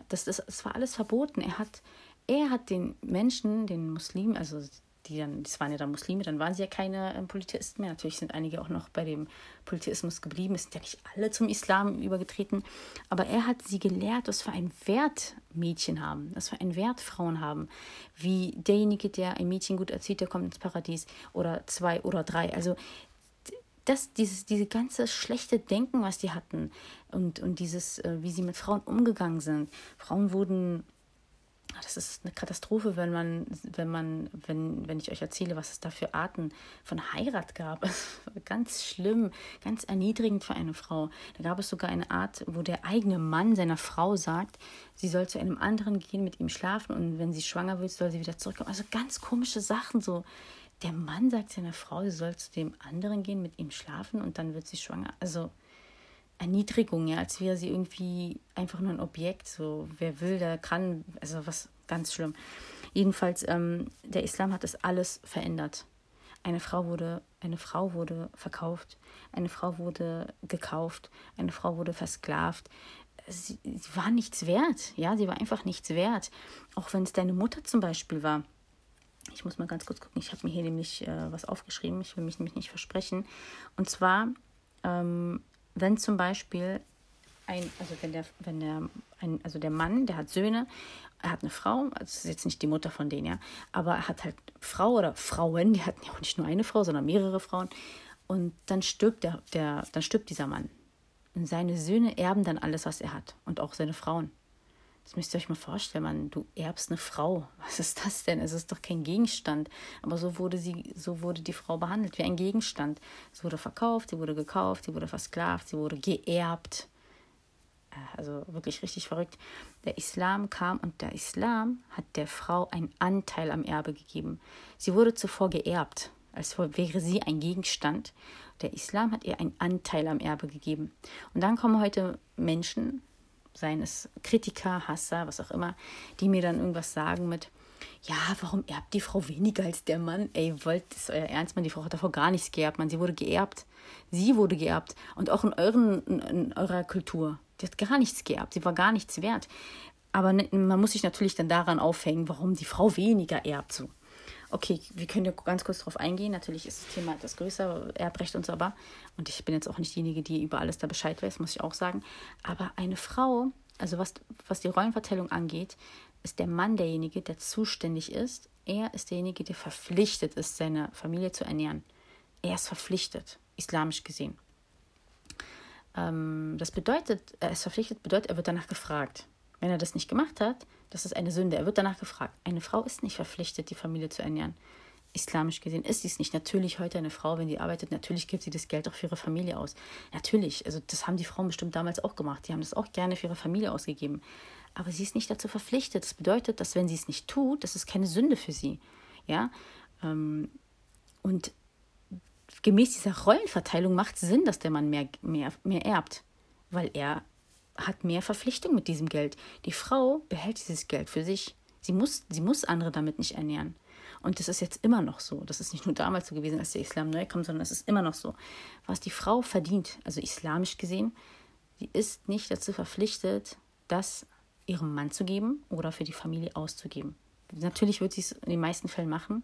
Speaker 1: das, das, das war alles verboten. Er hat, er hat den Menschen, den Muslimen, also die dann, das waren ja dann Muslime, dann waren sie ja keine äh, Polytheisten mehr. Natürlich sind einige auch noch bei dem Polytheismus geblieben. Es sind ja nicht alle zum Islam übergetreten. Aber er hat sie gelehrt, was für einen Wert Mädchen haben, was für einen Wert Frauen haben. Wie derjenige, der ein Mädchen gut erzieht, der kommt ins Paradies. Oder zwei oder drei. Also das, dieses, diese ganze schlechte Denken, was die hatten und, und dieses, äh, wie sie mit Frauen umgegangen sind. Frauen wurden das ist eine Katastrophe, wenn man, wenn man, wenn, wenn ich euch erzähle, was es da für Arten von Heirat gab. [LAUGHS] ganz schlimm, ganz erniedrigend für eine Frau. Da gab es sogar eine Art, wo der eigene Mann seiner Frau sagt, sie soll zu einem anderen gehen, mit ihm schlafen und wenn sie schwanger wird, soll sie wieder zurückkommen. Also ganz komische Sachen so. Der Mann sagt seiner Frau, sie soll zu dem anderen gehen, mit ihm schlafen und dann wird sie schwanger. Also Erniedrigung, ja, als wäre sie irgendwie einfach nur ein Objekt. So, wer will, der kann, also was ganz schlimm. Jedenfalls, ähm, der Islam hat das alles verändert. Eine Frau wurde, eine Frau wurde verkauft, eine Frau wurde gekauft, eine Frau wurde versklavt. Sie, sie war nichts wert, ja, sie war einfach nichts wert. Auch wenn es deine Mutter zum Beispiel war Ich muss mal ganz kurz gucken. Ich habe mir hier nämlich äh, was aufgeschrieben. Ich will mich nämlich nicht versprechen. Und zwar, ähm, wenn zum Beispiel ein, also wenn der, wenn der, ein, also der Mann, der hat Söhne, er hat eine Frau, also ist jetzt nicht die Mutter von denen, ja, aber er hat halt Frau oder Frauen, die hatten ja auch nicht nur eine Frau, sondern mehrere Frauen. Und dann stirbt der, der, dann stirbt dieser Mann. Und seine Söhne erben dann alles, was er hat. Und auch seine Frauen. Das müsst ihr euch mal vorstellen, man, du erbst eine Frau. Was ist das denn? Es ist doch kein Gegenstand. Aber so wurde sie, so wurde die Frau behandelt, wie ein Gegenstand. Sie wurde verkauft, sie wurde gekauft, sie wurde versklavt, sie wurde geerbt. Äh, also wirklich richtig verrückt. Der Islam kam und der Islam hat der Frau einen Anteil am Erbe gegeben. Sie wurde zuvor geerbt, als wäre sie ein Gegenstand. Der Islam hat ihr einen Anteil am Erbe gegeben. Und dann kommen heute Menschen, seien es Kritiker, Hasser, was auch immer, die mir dann irgendwas sagen mit, ja, warum erbt die Frau weniger als der Mann? Ey, wollt es euer Ernst, man, die Frau hat davor gar nichts geerbt, man, sie wurde geerbt. Sie wurde geerbt. Und auch in, euren, in, in eurer Kultur. Die hat gar nichts geerbt, sie war gar nichts wert. Aber man muss sich natürlich dann daran aufhängen, warum die Frau weniger erbt. So. Okay, wir können ja ganz kurz darauf eingehen. Natürlich ist das Thema etwas größer, Erbrecht und so, aber, und ich bin jetzt auch nicht diejenige, die über alles da Bescheid weiß, muss ich auch sagen. Aber eine Frau, also was, was die Rollenverteilung angeht, ist der Mann derjenige, der zuständig ist. Er ist derjenige, der verpflichtet ist, seine Familie zu ernähren. Er ist verpflichtet, islamisch gesehen. Ähm, das bedeutet, er ist verpflichtet, bedeutet, er wird danach gefragt. Wenn er das nicht gemacht hat, das ist eine Sünde. Er wird danach gefragt. Eine Frau ist nicht verpflichtet, die Familie zu ernähren. Islamisch gesehen ist sie es nicht. Natürlich heute eine Frau, wenn sie arbeitet, natürlich gibt sie das Geld auch für ihre Familie aus. Natürlich, also das haben die Frauen bestimmt damals auch gemacht. Die haben das auch gerne für ihre Familie ausgegeben. Aber sie ist nicht dazu verpflichtet. Das bedeutet, dass wenn sie es nicht tut, das ist keine Sünde für sie. Ja, ähm, und gemäß dieser Rollenverteilung macht es Sinn, dass der Mann mehr, mehr, mehr erbt, weil er hat mehr Verpflichtung mit diesem Geld. Die Frau behält dieses Geld für sich. Sie muss, sie muss andere damit nicht ernähren. Und das ist jetzt immer noch so. Das ist nicht nur damals so gewesen, als der Islam neu kam, sondern es ist immer noch so. Was die Frau verdient, also islamisch gesehen, sie ist nicht dazu verpflichtet, das ihrem Mann zu geben oder für die Familie auszugeben. Natürlich wird sie es in den meisten Fällen machen.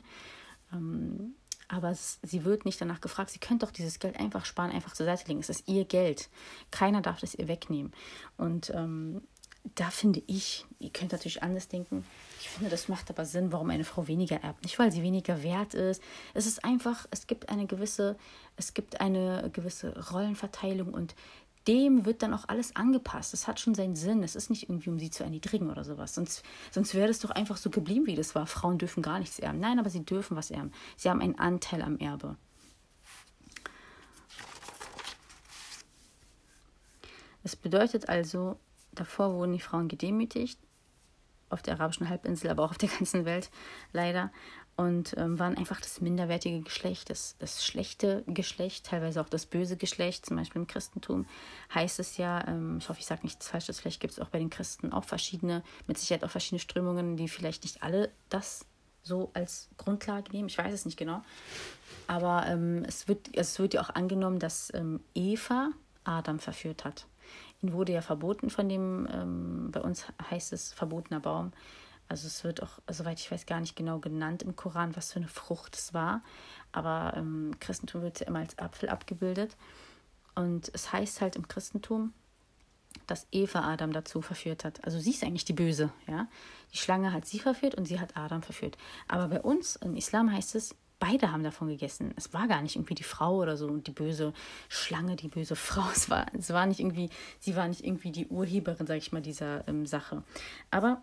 Speaker 1: Ähm, aber sie wird nicht danach gefragt. Sie könnte doch dieses Geld einfach sparen, einfach zur Seite legen. Es ist ihr Geld. Keiner darf das ihr wegnehmen. Und ähm, da finde ich, ihr könnt natürlich anders denken, ich finde, das macht aber Sinn, warum eine Frau weniger erbt. Nicht, weil sie weniger wert ist. Es ist einfach, es gibt eine gewisse, es gibt eine gewisse Rollenverteilung und dem wird dann auch alles angepasst. Das hat schon seinen Sinn. Es ist nicht irgendwie, um sie zu erniedrigen oder sowas. Sonst, sonst wäre das doch einfach so geblieben, wie das war. Frauen dürfen gar nichts erben. Nein, aber sie dürfen was erben. Sie haben einen Anteil am Erbe. Es bedeutet also, davor wurden die Frauen gedemütigt, auf der arabischen Halbinsel, aber auch auf der ganzen Welt leider und ähm, waren einfach das minderwertige Geschlecht, das, das schlechte Geschlecht, teilweise auch das böse Geschlecht. Zum Beispiel im Christentum heißt es ja, ähm, ich hoffe, ich sage nichts Falsches, vielleicht gibt es auch bei den Christen auch verschiedene, mit Sicherheit auch verschiedene Strömungen, die vielleicht nicht alle das so als Grundlage nehmen. Ich weiß es nicht genau. Aber ähm, es, wird, es wird ja auch angenommen, dass ähm, Eva Adam verführt hat. Ihn wurde ja verboten von dem, ähm, bei uns heißt es verbotener Baum. Also es wird auch, soweit ich weiß, gar nicht genau genannt im Koran, was für eine Frucht es war. Aber im Christentum wird es ja immer als Apfel abgebildet. Und es heißt halt im Christentum, dass Eva Adam dazu verführt hat. Also sie ist eigentlich die Böse, ja. Die Schlange hat sie verführt und sie hat Adam verführt. Aber bei uns im Islam heißt es, beide haben davon gegessen. Es war gar nicht irgendwie die Frau oder so und die böse Schlange, die böse [LAUGHS] Frau. Es war, es war nicht irgendwie, sie war nicht irgendwie die Urheberin, sag ich mal, dieser ähm, Sache. Aber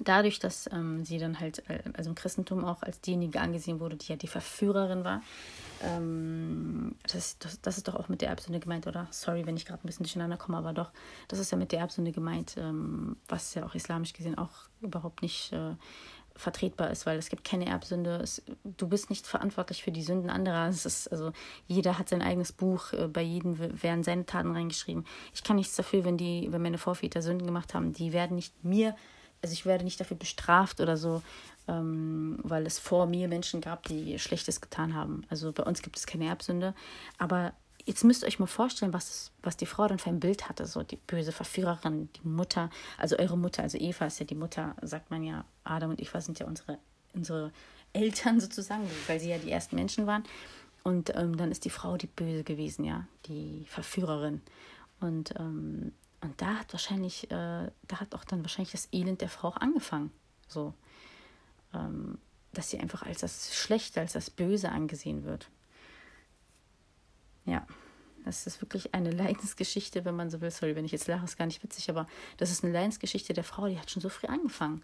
Speaker 1: dadurch, dass ähm, sie dann halt, äh, also im Christentum auch als diejenige angesehen wurde, die ja die Verführerin war, ähm, das, das, das ist doch auch mit der Erbsünde gemeint, oder? Sorry, wenn ich gerade ein bisschen durcheinander komme, aber doch, das ist ja mit der Erbsünde gemeint, ähm, was ja auch islamisch gesehen auch überhaupt nicht äh, vertretbar ist, weil es gibt keine Erbsünde. Es, du bist nicht verantwortlich für die Sünden anderer. Es ist, also jeder hat sein eigenes Buch, äh, bei jedem werden seine Taten reingeschrieben. Ich kann nichts dafür, wenn die, wenn meine Vorväter Sünden gemacht haben. Die werden nicht mir, also ich werde nicht dafür bestraft oder so, ähm, weil es vor mir Menschen gab, die Schlechtes getan haben. Also bei uns gibt es keine Erbsünde, aber jetzt müsst ihr euch mal vorstellen, was, was die Frau dann für ein Bild hatte. So die böse Verführerin, die Mutter, also eure Mutter, also Eva ist ja die Mutter, sagt man ja. Adam und Eva sind ja unsere, unsere Eltern sozusagen, weil sie ja die ersten Menschen waren. Und ähm, dann ist die Frau die Böse gewesen, ja, die Verführerin. Und, ähm, und da hat wahrscheinlich, äh, da hat auch dann wahrscheinlich das Elend der Frau auch angefangen. So. Ähm, dass sie einfach als das Schlechte, als das Böse angesehen wird. Ja, das ist wirklich eine [LAUGHS] Leidensgeschichte, wenn man so will. Sorry, wenn ich jetzt lache, ist gar nicht witzig, aber das ist eine Leidensgeschichte der Frau, die hat schon so früh angefangen.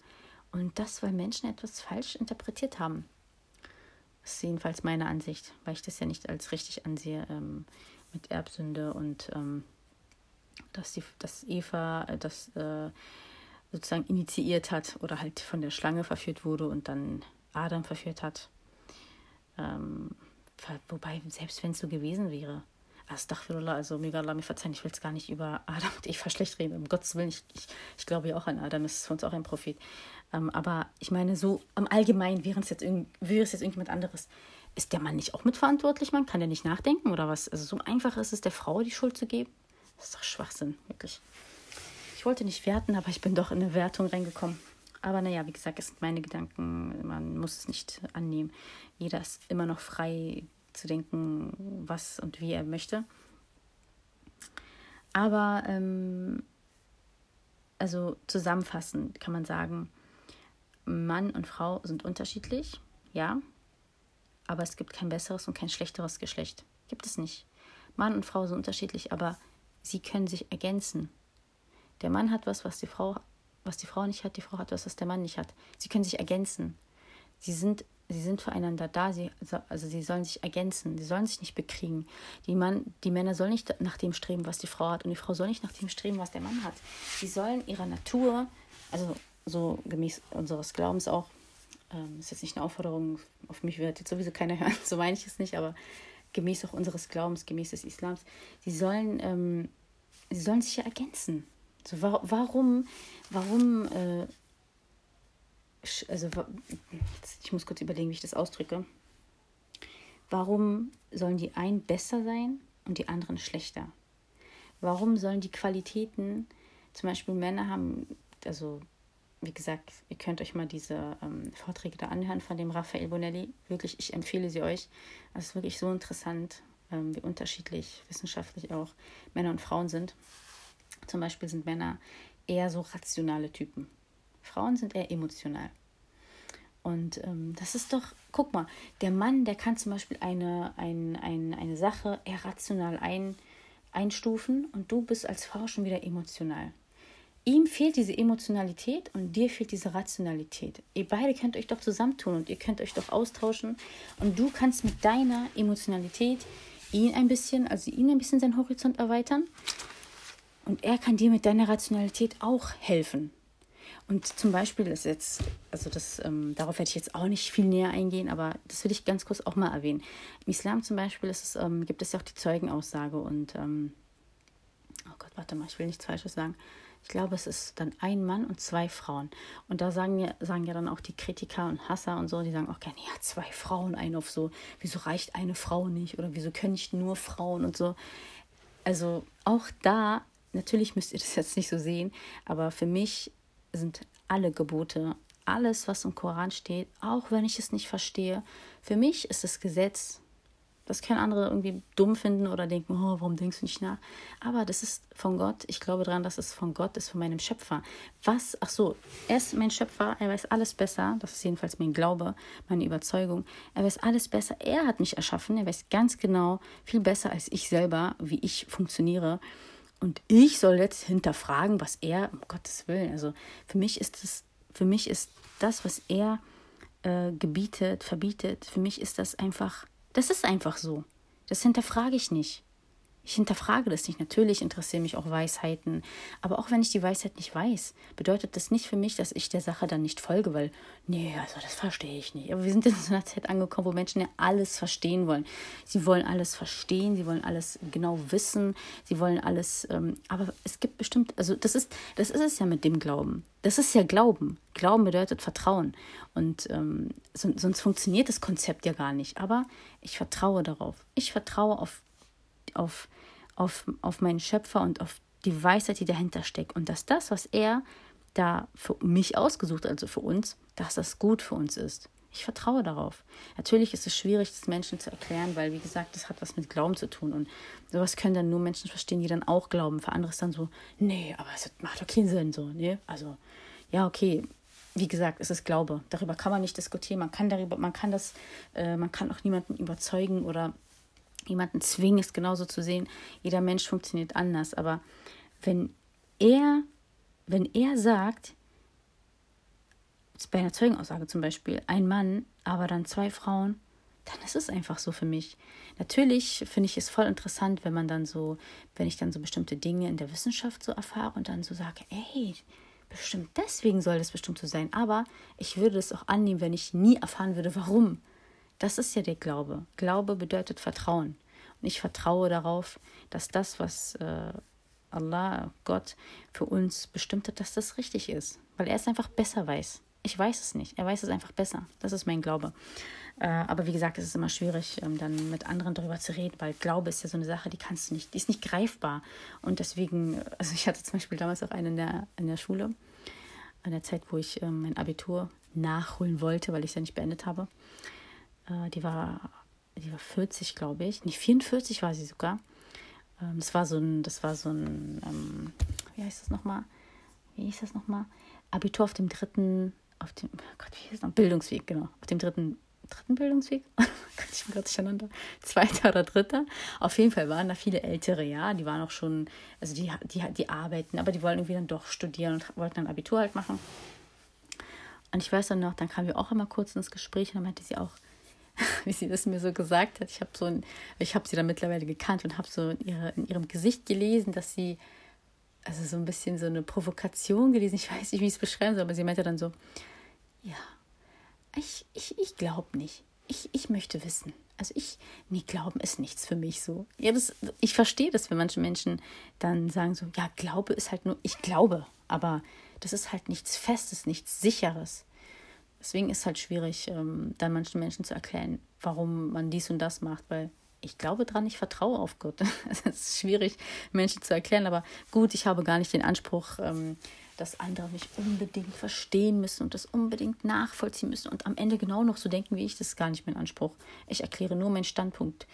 Speaker 1: Und das, weil Menschen etwas falsch interpretiert haben. Das ist jedenfalls meine Ansicht, weil ich das ja nicht als richtig ansehe ähm, mit Erbsünde und ähm, dass, die, dass Eva äh, das äh, sozusagen initiiert hat oder halt von der Schlange verführt wurde und dann Adam verführt hat. Ähm, wobei, selbst wenn es so gewesen wäre, Astaghfirullah, also mega Allah mir verzeihen, ich will es gar nicht über Adam und Eva schlecht reden, um Gottes Willen, ich, ich, ich glaube ja auch an Adam, ist für uns auch ein Prophet. Ähm, aber ich meine, so am Allgemeinen wäre es jetzt, es jetzt irgendjemand anderes. Ist der Mann nicht auch mitverantwortlich, man? Kann der nicht nachdenken oder was? Also so einfach ist es, der Frau die Schuld zu geben? Das ist doch Schwachsinn, wirklich. Ich wollte nicht werten, aber ich bin doch in eine Wertung reingekommen. Aber naja, wie gesagt, es sind meine Gedanken, man muss es nicht annehmen. Jeder ist immer noch frei zu denken, was und wie er möchte. Aber ähm, also zusammenfassend kann man sagen, Mann und Frau sind unterschiedlich, ja, aber es gibt kein besseres und kein schlechteres Geschlecht. Gibt es nicht. Mann und Frau sind unterschiedlich, aber sie können sich ergänzen. Der Mann hat was, was die Frau, was die Frau nicht hat, die Frau hat was, was der Mann nicht hat. Sie können sich ergänzen. Sie sind, sie sind füreinander da, sie, also sie sollen sich ergänzen, sie sollen sich nicht bekriegen. Die, Mann, die Männer sollen nicht nach dem streben, was die Frau hat, und die Frau soll nicht nach dem streben, was der Mann hat. Sie sollen ihrer Natur, also so gemäß unseres Glaubens auch, ähm, ist jetzt nicht eine Aufforderung, auf mich wird jetzt sowieso keiner [LAUGHS] hören, so meine ich es nicht, aber gemäß auch unseres Glaubens, gemäß des Islams, sie sollen, ähm, sie sollen sich ja ergänzen. So, wa warum, warum, äh, also ich muss kurz überlegen, wie ich das ausdrücke. Warum sollen die einen besser sein und die anderen schlechter? Warum sollen die Qualitäten, zum Beispiel Männer haben, also wie gesagt, ihr könnt euch mal diese ähm, Vorträge da anhören von dem Raphael Bonelli. Wirklich, ich empfehle sie euch. Es ist wirklich so interessant, ähm, wie unterschiedlich wissenschaftlich auch Männer und Frauen sind. Zum Beispiel sind Männer eher so rationale Typen. Frauen sind eher emotional. Und ähm, das ist doch, guck mal, der Mann, der kann zum Beispiel eine, ein, ein, eine Sache eher rational ein, einstufen und du bist als Frau schon wieder emotional. Ihm fehlt diese Emotionalität und dir fehlt diese Rationalität. Ihr beide könnt euch doch zusammentun und ihr könnt euch doch austauschen. Und du kannst mit deiner Emotionalität ihn ein bisschen, also ihn ein bisschen seinen Horizont erweitern. Und er kann dir mit deiner Rationalität auch helfen. Und zum Beispiel ist jetzt, also das, ähm, darauf werde ich jetzt auch nicht viel näher eingehen, aber das will ich ganz kurz auch mal erwähnen. Im Islam zum Beispiel es, ähm, gibt es ja auch die Zeugenaussage und, ähm, oh Gott, warte mal, ich will nichts Falsches sagen ich glaube, es ist dann ein Mann und zwei Frauen. Und da sagen ja, sagen ja dann auch die Kritiker und Hasser und so, die sagen auch gerne, ja, zwei Frauen, ein auf so, wieso reicht eine Frau nicht oder wieso können nicht nur Frauen und so. Also auch da, natürlich müsst ihr [LAUGHS] das jetzt nicht so sehen, aber für mich sind alle Gebote, alles, was im Koran steht, auch wenn ich es nicht verstehe, für mich ist das Gesetz das können andere irgendwie dumm finden oder denken, oh, warum denkst du nicht nach? Aber das ist von Gott. Ich glaube daran, dass es von Gott ist, von meinem Schöpfer. Was, ach so, er ist mein Schöpfer, er weiß alles besser. Das ist jedenfalls mein Glaube, meine Überzeugung. Er weiß alles besser. Er hat mich erschaffen. Er weiß ganz genau, viel besser als ich selber, wie ich funktioniere. Und ich soll jetzt hinterfragen, was er, um Gottes Willen, also für mich ist das, für mich ist das, was er äh, gebietet, verbietet, für mich ist das einfach das ist einfach so. Das hinterfrage ich nicht. Ich hinterfrage das nicht. Natürlich interessieren mich auch Weisheiten. Aber auch wenn ich die Weisheit nicht weiß, bedeutet das nicht für mich, dass ich der Sache dann nicht folge, weil, nee, also das verstehe ich nicht. Aber wir sind in so einer Zeit angekommen, wo Menschen ja alles verstehen wollen. Sie wollen alles verstehen, sie wollen alles genau wissen, sie wollen alles, ähm, aber es gibt bestimmt, also das ist, das ist es ja mit dem Glauben. Das ist ja Glauben. Glauben bedeutet Vertrauen. Und ähm, so, sonst funktioniert das Konzept ja gar nicht. Aber ich vertraue darauf. Ich vertraue auf auf, auf, auf meinen Schöpfer und auf die Weisheit, die dahinter steckt. Und dass das, was er da für mich ausgesucht, also für uns, dass das gut für uns ist. Ich vertraue darauf. Natürlich ist es schwierig, das Menschen zu erklären, weil, wie gesagt, das hat was mit Glauben zu tun. Und sowas können dann nur Menschen verstehen, die dann auch glauben. Für andere ist dann so, nee, aber es macht doch keinen Sinn. So, nee? Also, ja, okay. Wie gesagt, es ist Glaube. Darüber kann man nicht diskutieren. Man kann darüber, man kann das, äh, man kann auch niemanden überzeugen oder jemanden zwingen, es genauso zu sehen. Jeder Mensch funktioniert anders. Aber wenn er, wenn er sagt, bei einer Zeugenaussage zum Beispiel, ein Mann, aber dann zwei Frauen, dann ist es einfach so für mich. Natürlich finde ich es voll interessant, wenn man dann so, wenn ich dann so bestimmte Dinge in der Wissenschaft so erfahre und dann so sage, ey, bestimmt deswegen soll das bestimmt so sein. Aber ich würde es auch annehmen, wenn ich nie erfahren würde, warum. Das ist ja der Glaube. Glaube bedeutet Vertrauen. Und ich vertraue darauf, dass das, was äh, Allah, Gott für uns bestimmt hat, dass das richtig ist. Weil er es einfach besser weiß. Ich weiß es nicht. Er weiß es einfach besser. Das ist mein Glaube. Äh, aber wie gesagt, es ist immer schwierig, ähm, dann mit anderen darüber zu reden, weil Glaube ist ja so eine Sache, die kannst du nicht, die ist nicht greifbar. Und deswegen, also ich hatte zum Beispiel damals auch eine in der, in der Schule, an der Zeit, wo ich ähm, mein Abitur nachholen wollte, weil ich es ja nicht beendet habe. Äh, die war, die war 40, glaube ich. Nicht 44 war sie sogar. Ähm, das war so ein, das war so ein, wie heißt das nochmal? Wie hieß das nochmal? Abitur auf dem dritten auf dem, oh Gott, wie hieß noch? Bildungsweg, genau. Auf dem dritten, dritten Bildungsweg? [LAUGHS] Gott, ich bin gerade durcheinander. Zweiter oder dritter. Auf jeden Fall waren da viele Ältere, ja. Die waren auch schon, also die, die, die arbeiten, aber die wollten irgendwie dann doch studieren und wollten dann Abitur halt machen. Und ich weiß dann noch, dann kamen wir auch immer kurz ins Gespräch und dann meinte sie auch, [LAUGHS] wie sie das mir so gesagt hat. Ich habe so ein, sie dann mittlerweile gekannt und habe so in, ihre, in ihrem Gesicht gelesen, dass sie also so ein bisschen so eine Provokation gelesen. Ich [LAUGHS] weiß nicht, wie ich es beschreiben soll, aber sie meinte dann so, ja, ich, ich, ich glaube nicht. Ich, ich möchte wissen. Also ich, nee, Glauben ist nichts für mich so. Ja, das, ich verstehe das, wenn manche Menschen dann sagen so, ja, Glaube ist halt nur, ich glaube, aber das ist halt nichts Festes, nichts Sicheres. Deswegen ist es halt schwierig, ähm, dann manchen Menschen zu erklären, warum man dies und das macht, weil ich glaube dran, ich vertraue auf Gott. [LAUGHS] Es ist schwierig, Menschen zu erklären, aber gut, ich habe gar nicht den Anspruch, ähm, dass andere mich unbedingt verstehen müssen und das unbedingt nachvollziehen müssen und am Ende genau noch so denken wie ich. Das ist gar nicht mein Anspruch. Ich erkläre nur meinen Standpunkt.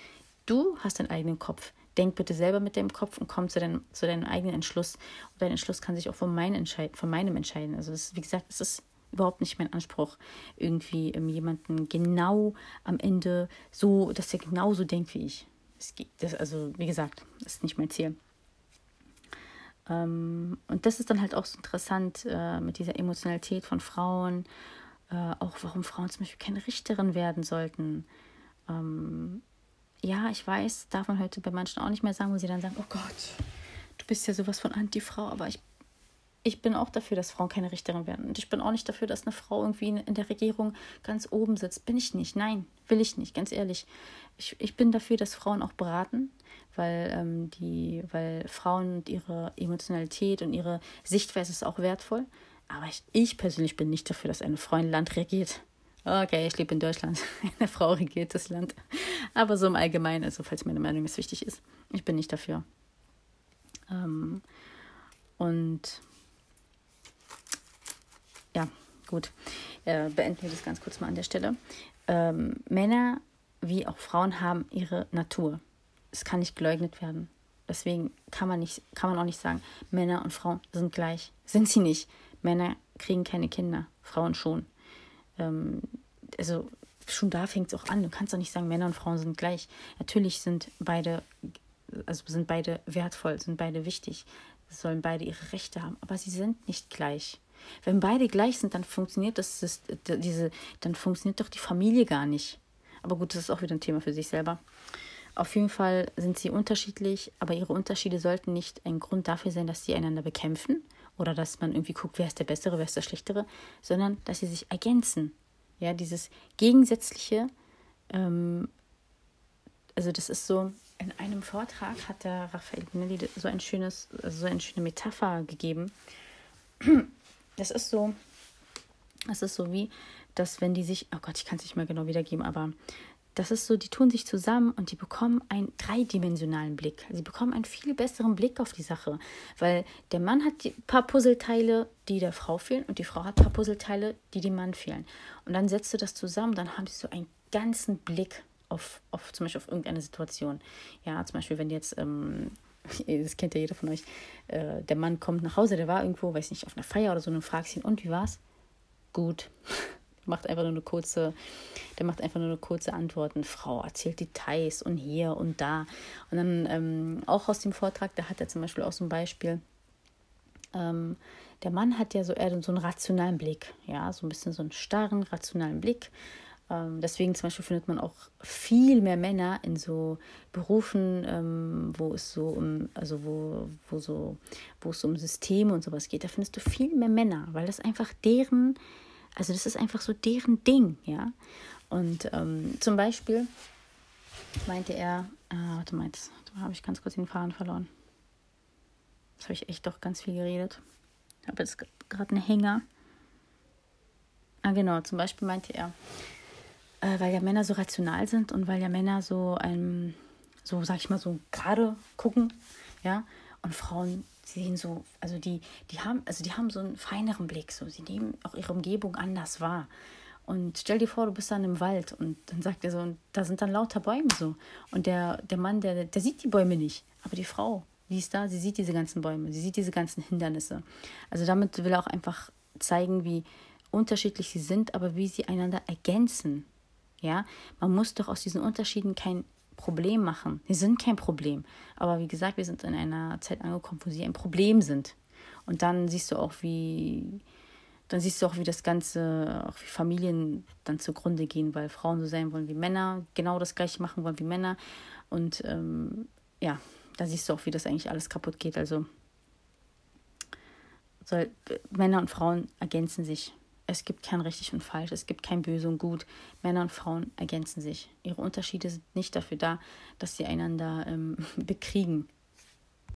Speaker 1: Du hast deinen eigenen Kopf. Denk bitte selber mit deinem Kopf und komm zu, deinem, zu deinem eigenen Entschluss. Und dein Entschluss kann sich auch von, mein von meinem entscheiden. Also, das, wie gesagt, es ist überhaupt nicht mein Anspruch, irgendwie ähm, jemanden genau am Ende so, dass er genauso denkt wie ich. Das, das, also, wie gesagt, das ist nicht mein Ziel. Ähm, und das ist dann halt auch so interessant äh, mit dieser Emotionalität von Frauen, äh, auch warum Frauen zum Beispiel keine Richterin werden sollten. Ähm, ja, ich weiß, darf man heute bei manchen auch nicht mehr sagen, wo sie dann sagen, oh Gott, du bist ja sowas von Anti-Frau, aber ich, ich bin auch dafür, dass Frauen keine Richterin werden. Und ich bin auch nicht dafür, dass eine Frau irgendwie in der Regierung ganz oben sitzt. Bin ich nicht. Nein, will ich nicht, ganz ehrlich. Ich, ich bin dafür, dass Frauen auch beraten, weil, ähm, die, weil Frauen und ihre Emotionalität und ihre Sichtweise ist auch wertvoll. Aber ich, ich persönlich bin nicht dafür, dass eine Frau ein Land regiert. Okay, ich lebe in Deutschland. [LAUGHS] Eine Frau regiert das Land. Aber so im Allgemeinen, also falls meine Meinung jetzt wichtig ist, ich bin nicht dafür. Ähm, und ja, gut. Äh, beenden wir das ganz kurz mal an der Stelle. Ähm, Männer wie auch Frauen haben ihre Natur es kann nicht geleugnet werden. Deswegen kann man, nicht, kann man auch nicht sagen, Männer und Frauen sind gleich. Sind sie nicht. Männer kriegen keine Kinder, Frauen schon. Ähm, also schon da fängt es auch an. Du kannst doch nicht sagen, Männer und Frauen sind gleich. Natürlich sind beide, also sind beide wertvoll, sind beide wichtig, sollen beide ihre Rechte haben, aber sie sind nicht gleich. Wenn beide gleich sind, dann funktioniert das, das diese, dann funktioniert doch die Familie gar nicht. Aber gut, das ist auch wieder ein Thema für sich selber. Auf jeden Fall sind sie unterschiedlich, aber ihre Unterschiede sollten nicht ein Grund dafür sein, dass sie einander bekämpfen oder dass man irgendwie guckt, wer ist der Bessere, wer ist der Schlechtere, sondern dass sie sich ergänzen. Ja, dieses Gegensätzliche, ähm, also das ist so, in einem Vortrag hat der Raphael Benelli so ein schönes, so eine schöne Metapher gegeben. Das ist so, das ist so wie, dass wenn die sich, oh Gott, ich kann es nicht mehr genau wiedergeben, aber das ist so, die tun sich zusammen und die bekommen einen dreidimensionalen Blick. Sie bekommen einen viel besseren Blick auf die Sache, weil der Mann hat ein paar Puzzleteile, die der Frau fehlen und die Frau hat ein paar Puzzleteile, die dem Mann fehlen. Und dann setzt du das zusammen, dann haben sie so einen ganzen Blick auf, auf zum Beispiel auf irgendeine Situation. Ja, zum Beispiel, wenn jetzt, ähm, [LAUGHS] das kennt ja jeder von euch, äh, der Mann kommt nach Hause, der war irgendwo, weiß nicht, auf einer Feier oder so, und du fragst ihn, und wie war's? Gut. [LAUGHS] macht einfach nur eine kurze, der macht einfach nur eine kurze Antwort. Eine Frau erzählt Details und hier und da. Und dann ähm, auch aus dem Vortrag, da hat er zum Beispiel auch so ein Beispiel. Ähm, der Mann hat ja so eher so einen rationalen Blick, ja, so ein bisschen so einen starren, rationalen Blick. Ähm, deswegen zum Beispiel findet man auch viel mehr Männer in so Berufen, ähm, wo es so um, also wo, wo so, wo es um Systeme und sowas geht. Da findest du viel mehr Männer, weil das einfach deren, also das ist einfach so deren Ding, ja. Und ähm, zum Beispiel meinte er, äh, warte mal, jetzt habe ich ganz kurz den Faden verloren. Jetzt habe ich echt doch ganz viel geredet. Ich habe jetzt gerade einen Hänger. Ah, genau, zum Beispiel meinte er, äh, weil ja Männer so rational sind und weil ja Männer so ein, so sag ich mal, so gerade gucken, ja, und Frauen sehen so, also die, die haben, also die haben so einen feineren Blick, so, sie nehmen auch ihre Umgebung anders wahr. Und stell dir vor, du bist dann im Wald und dann sagt er so, und da sind dann lauter Bäume so. Und der, der Mann, der, der sieht die Bäume nicht, aber die Frau, die ist da, sie sieht diese ganzen Bäume, sie sieht diese ganzen Hindernisse. Also damit will er auch einfach zeigen, wie unterschiedlich sie sind, aber wie sie einander ergänzen. Ja, man muss doch aus diesen Unterschieden kein Problem machen. Sie sind kein Problem. Aber wie gesagt, wir sind in einer Zeit angekommen, wo sie ein Problem sind. Und dann siehst du auch, wie, dann siehst du auch, wie das Ganze, auch wie Familien dann zugrunde gehen, weil Frauen so sein wollen wie Männer, genau das gleiche machen wollen wie Männer. Und ähm, ja, da siehst du auch, wie das eigentlich alles kaputt geht. Also soll, Männer und Frauen ergänzen sich es gibt kein richtig und falsch, es gibt kein böse und gut. Männer und Frauen ergänzen sich. Ihre Unterschiede sind nicht dafür da, dass sie einander ähm, [LAUGHS] bekriegen.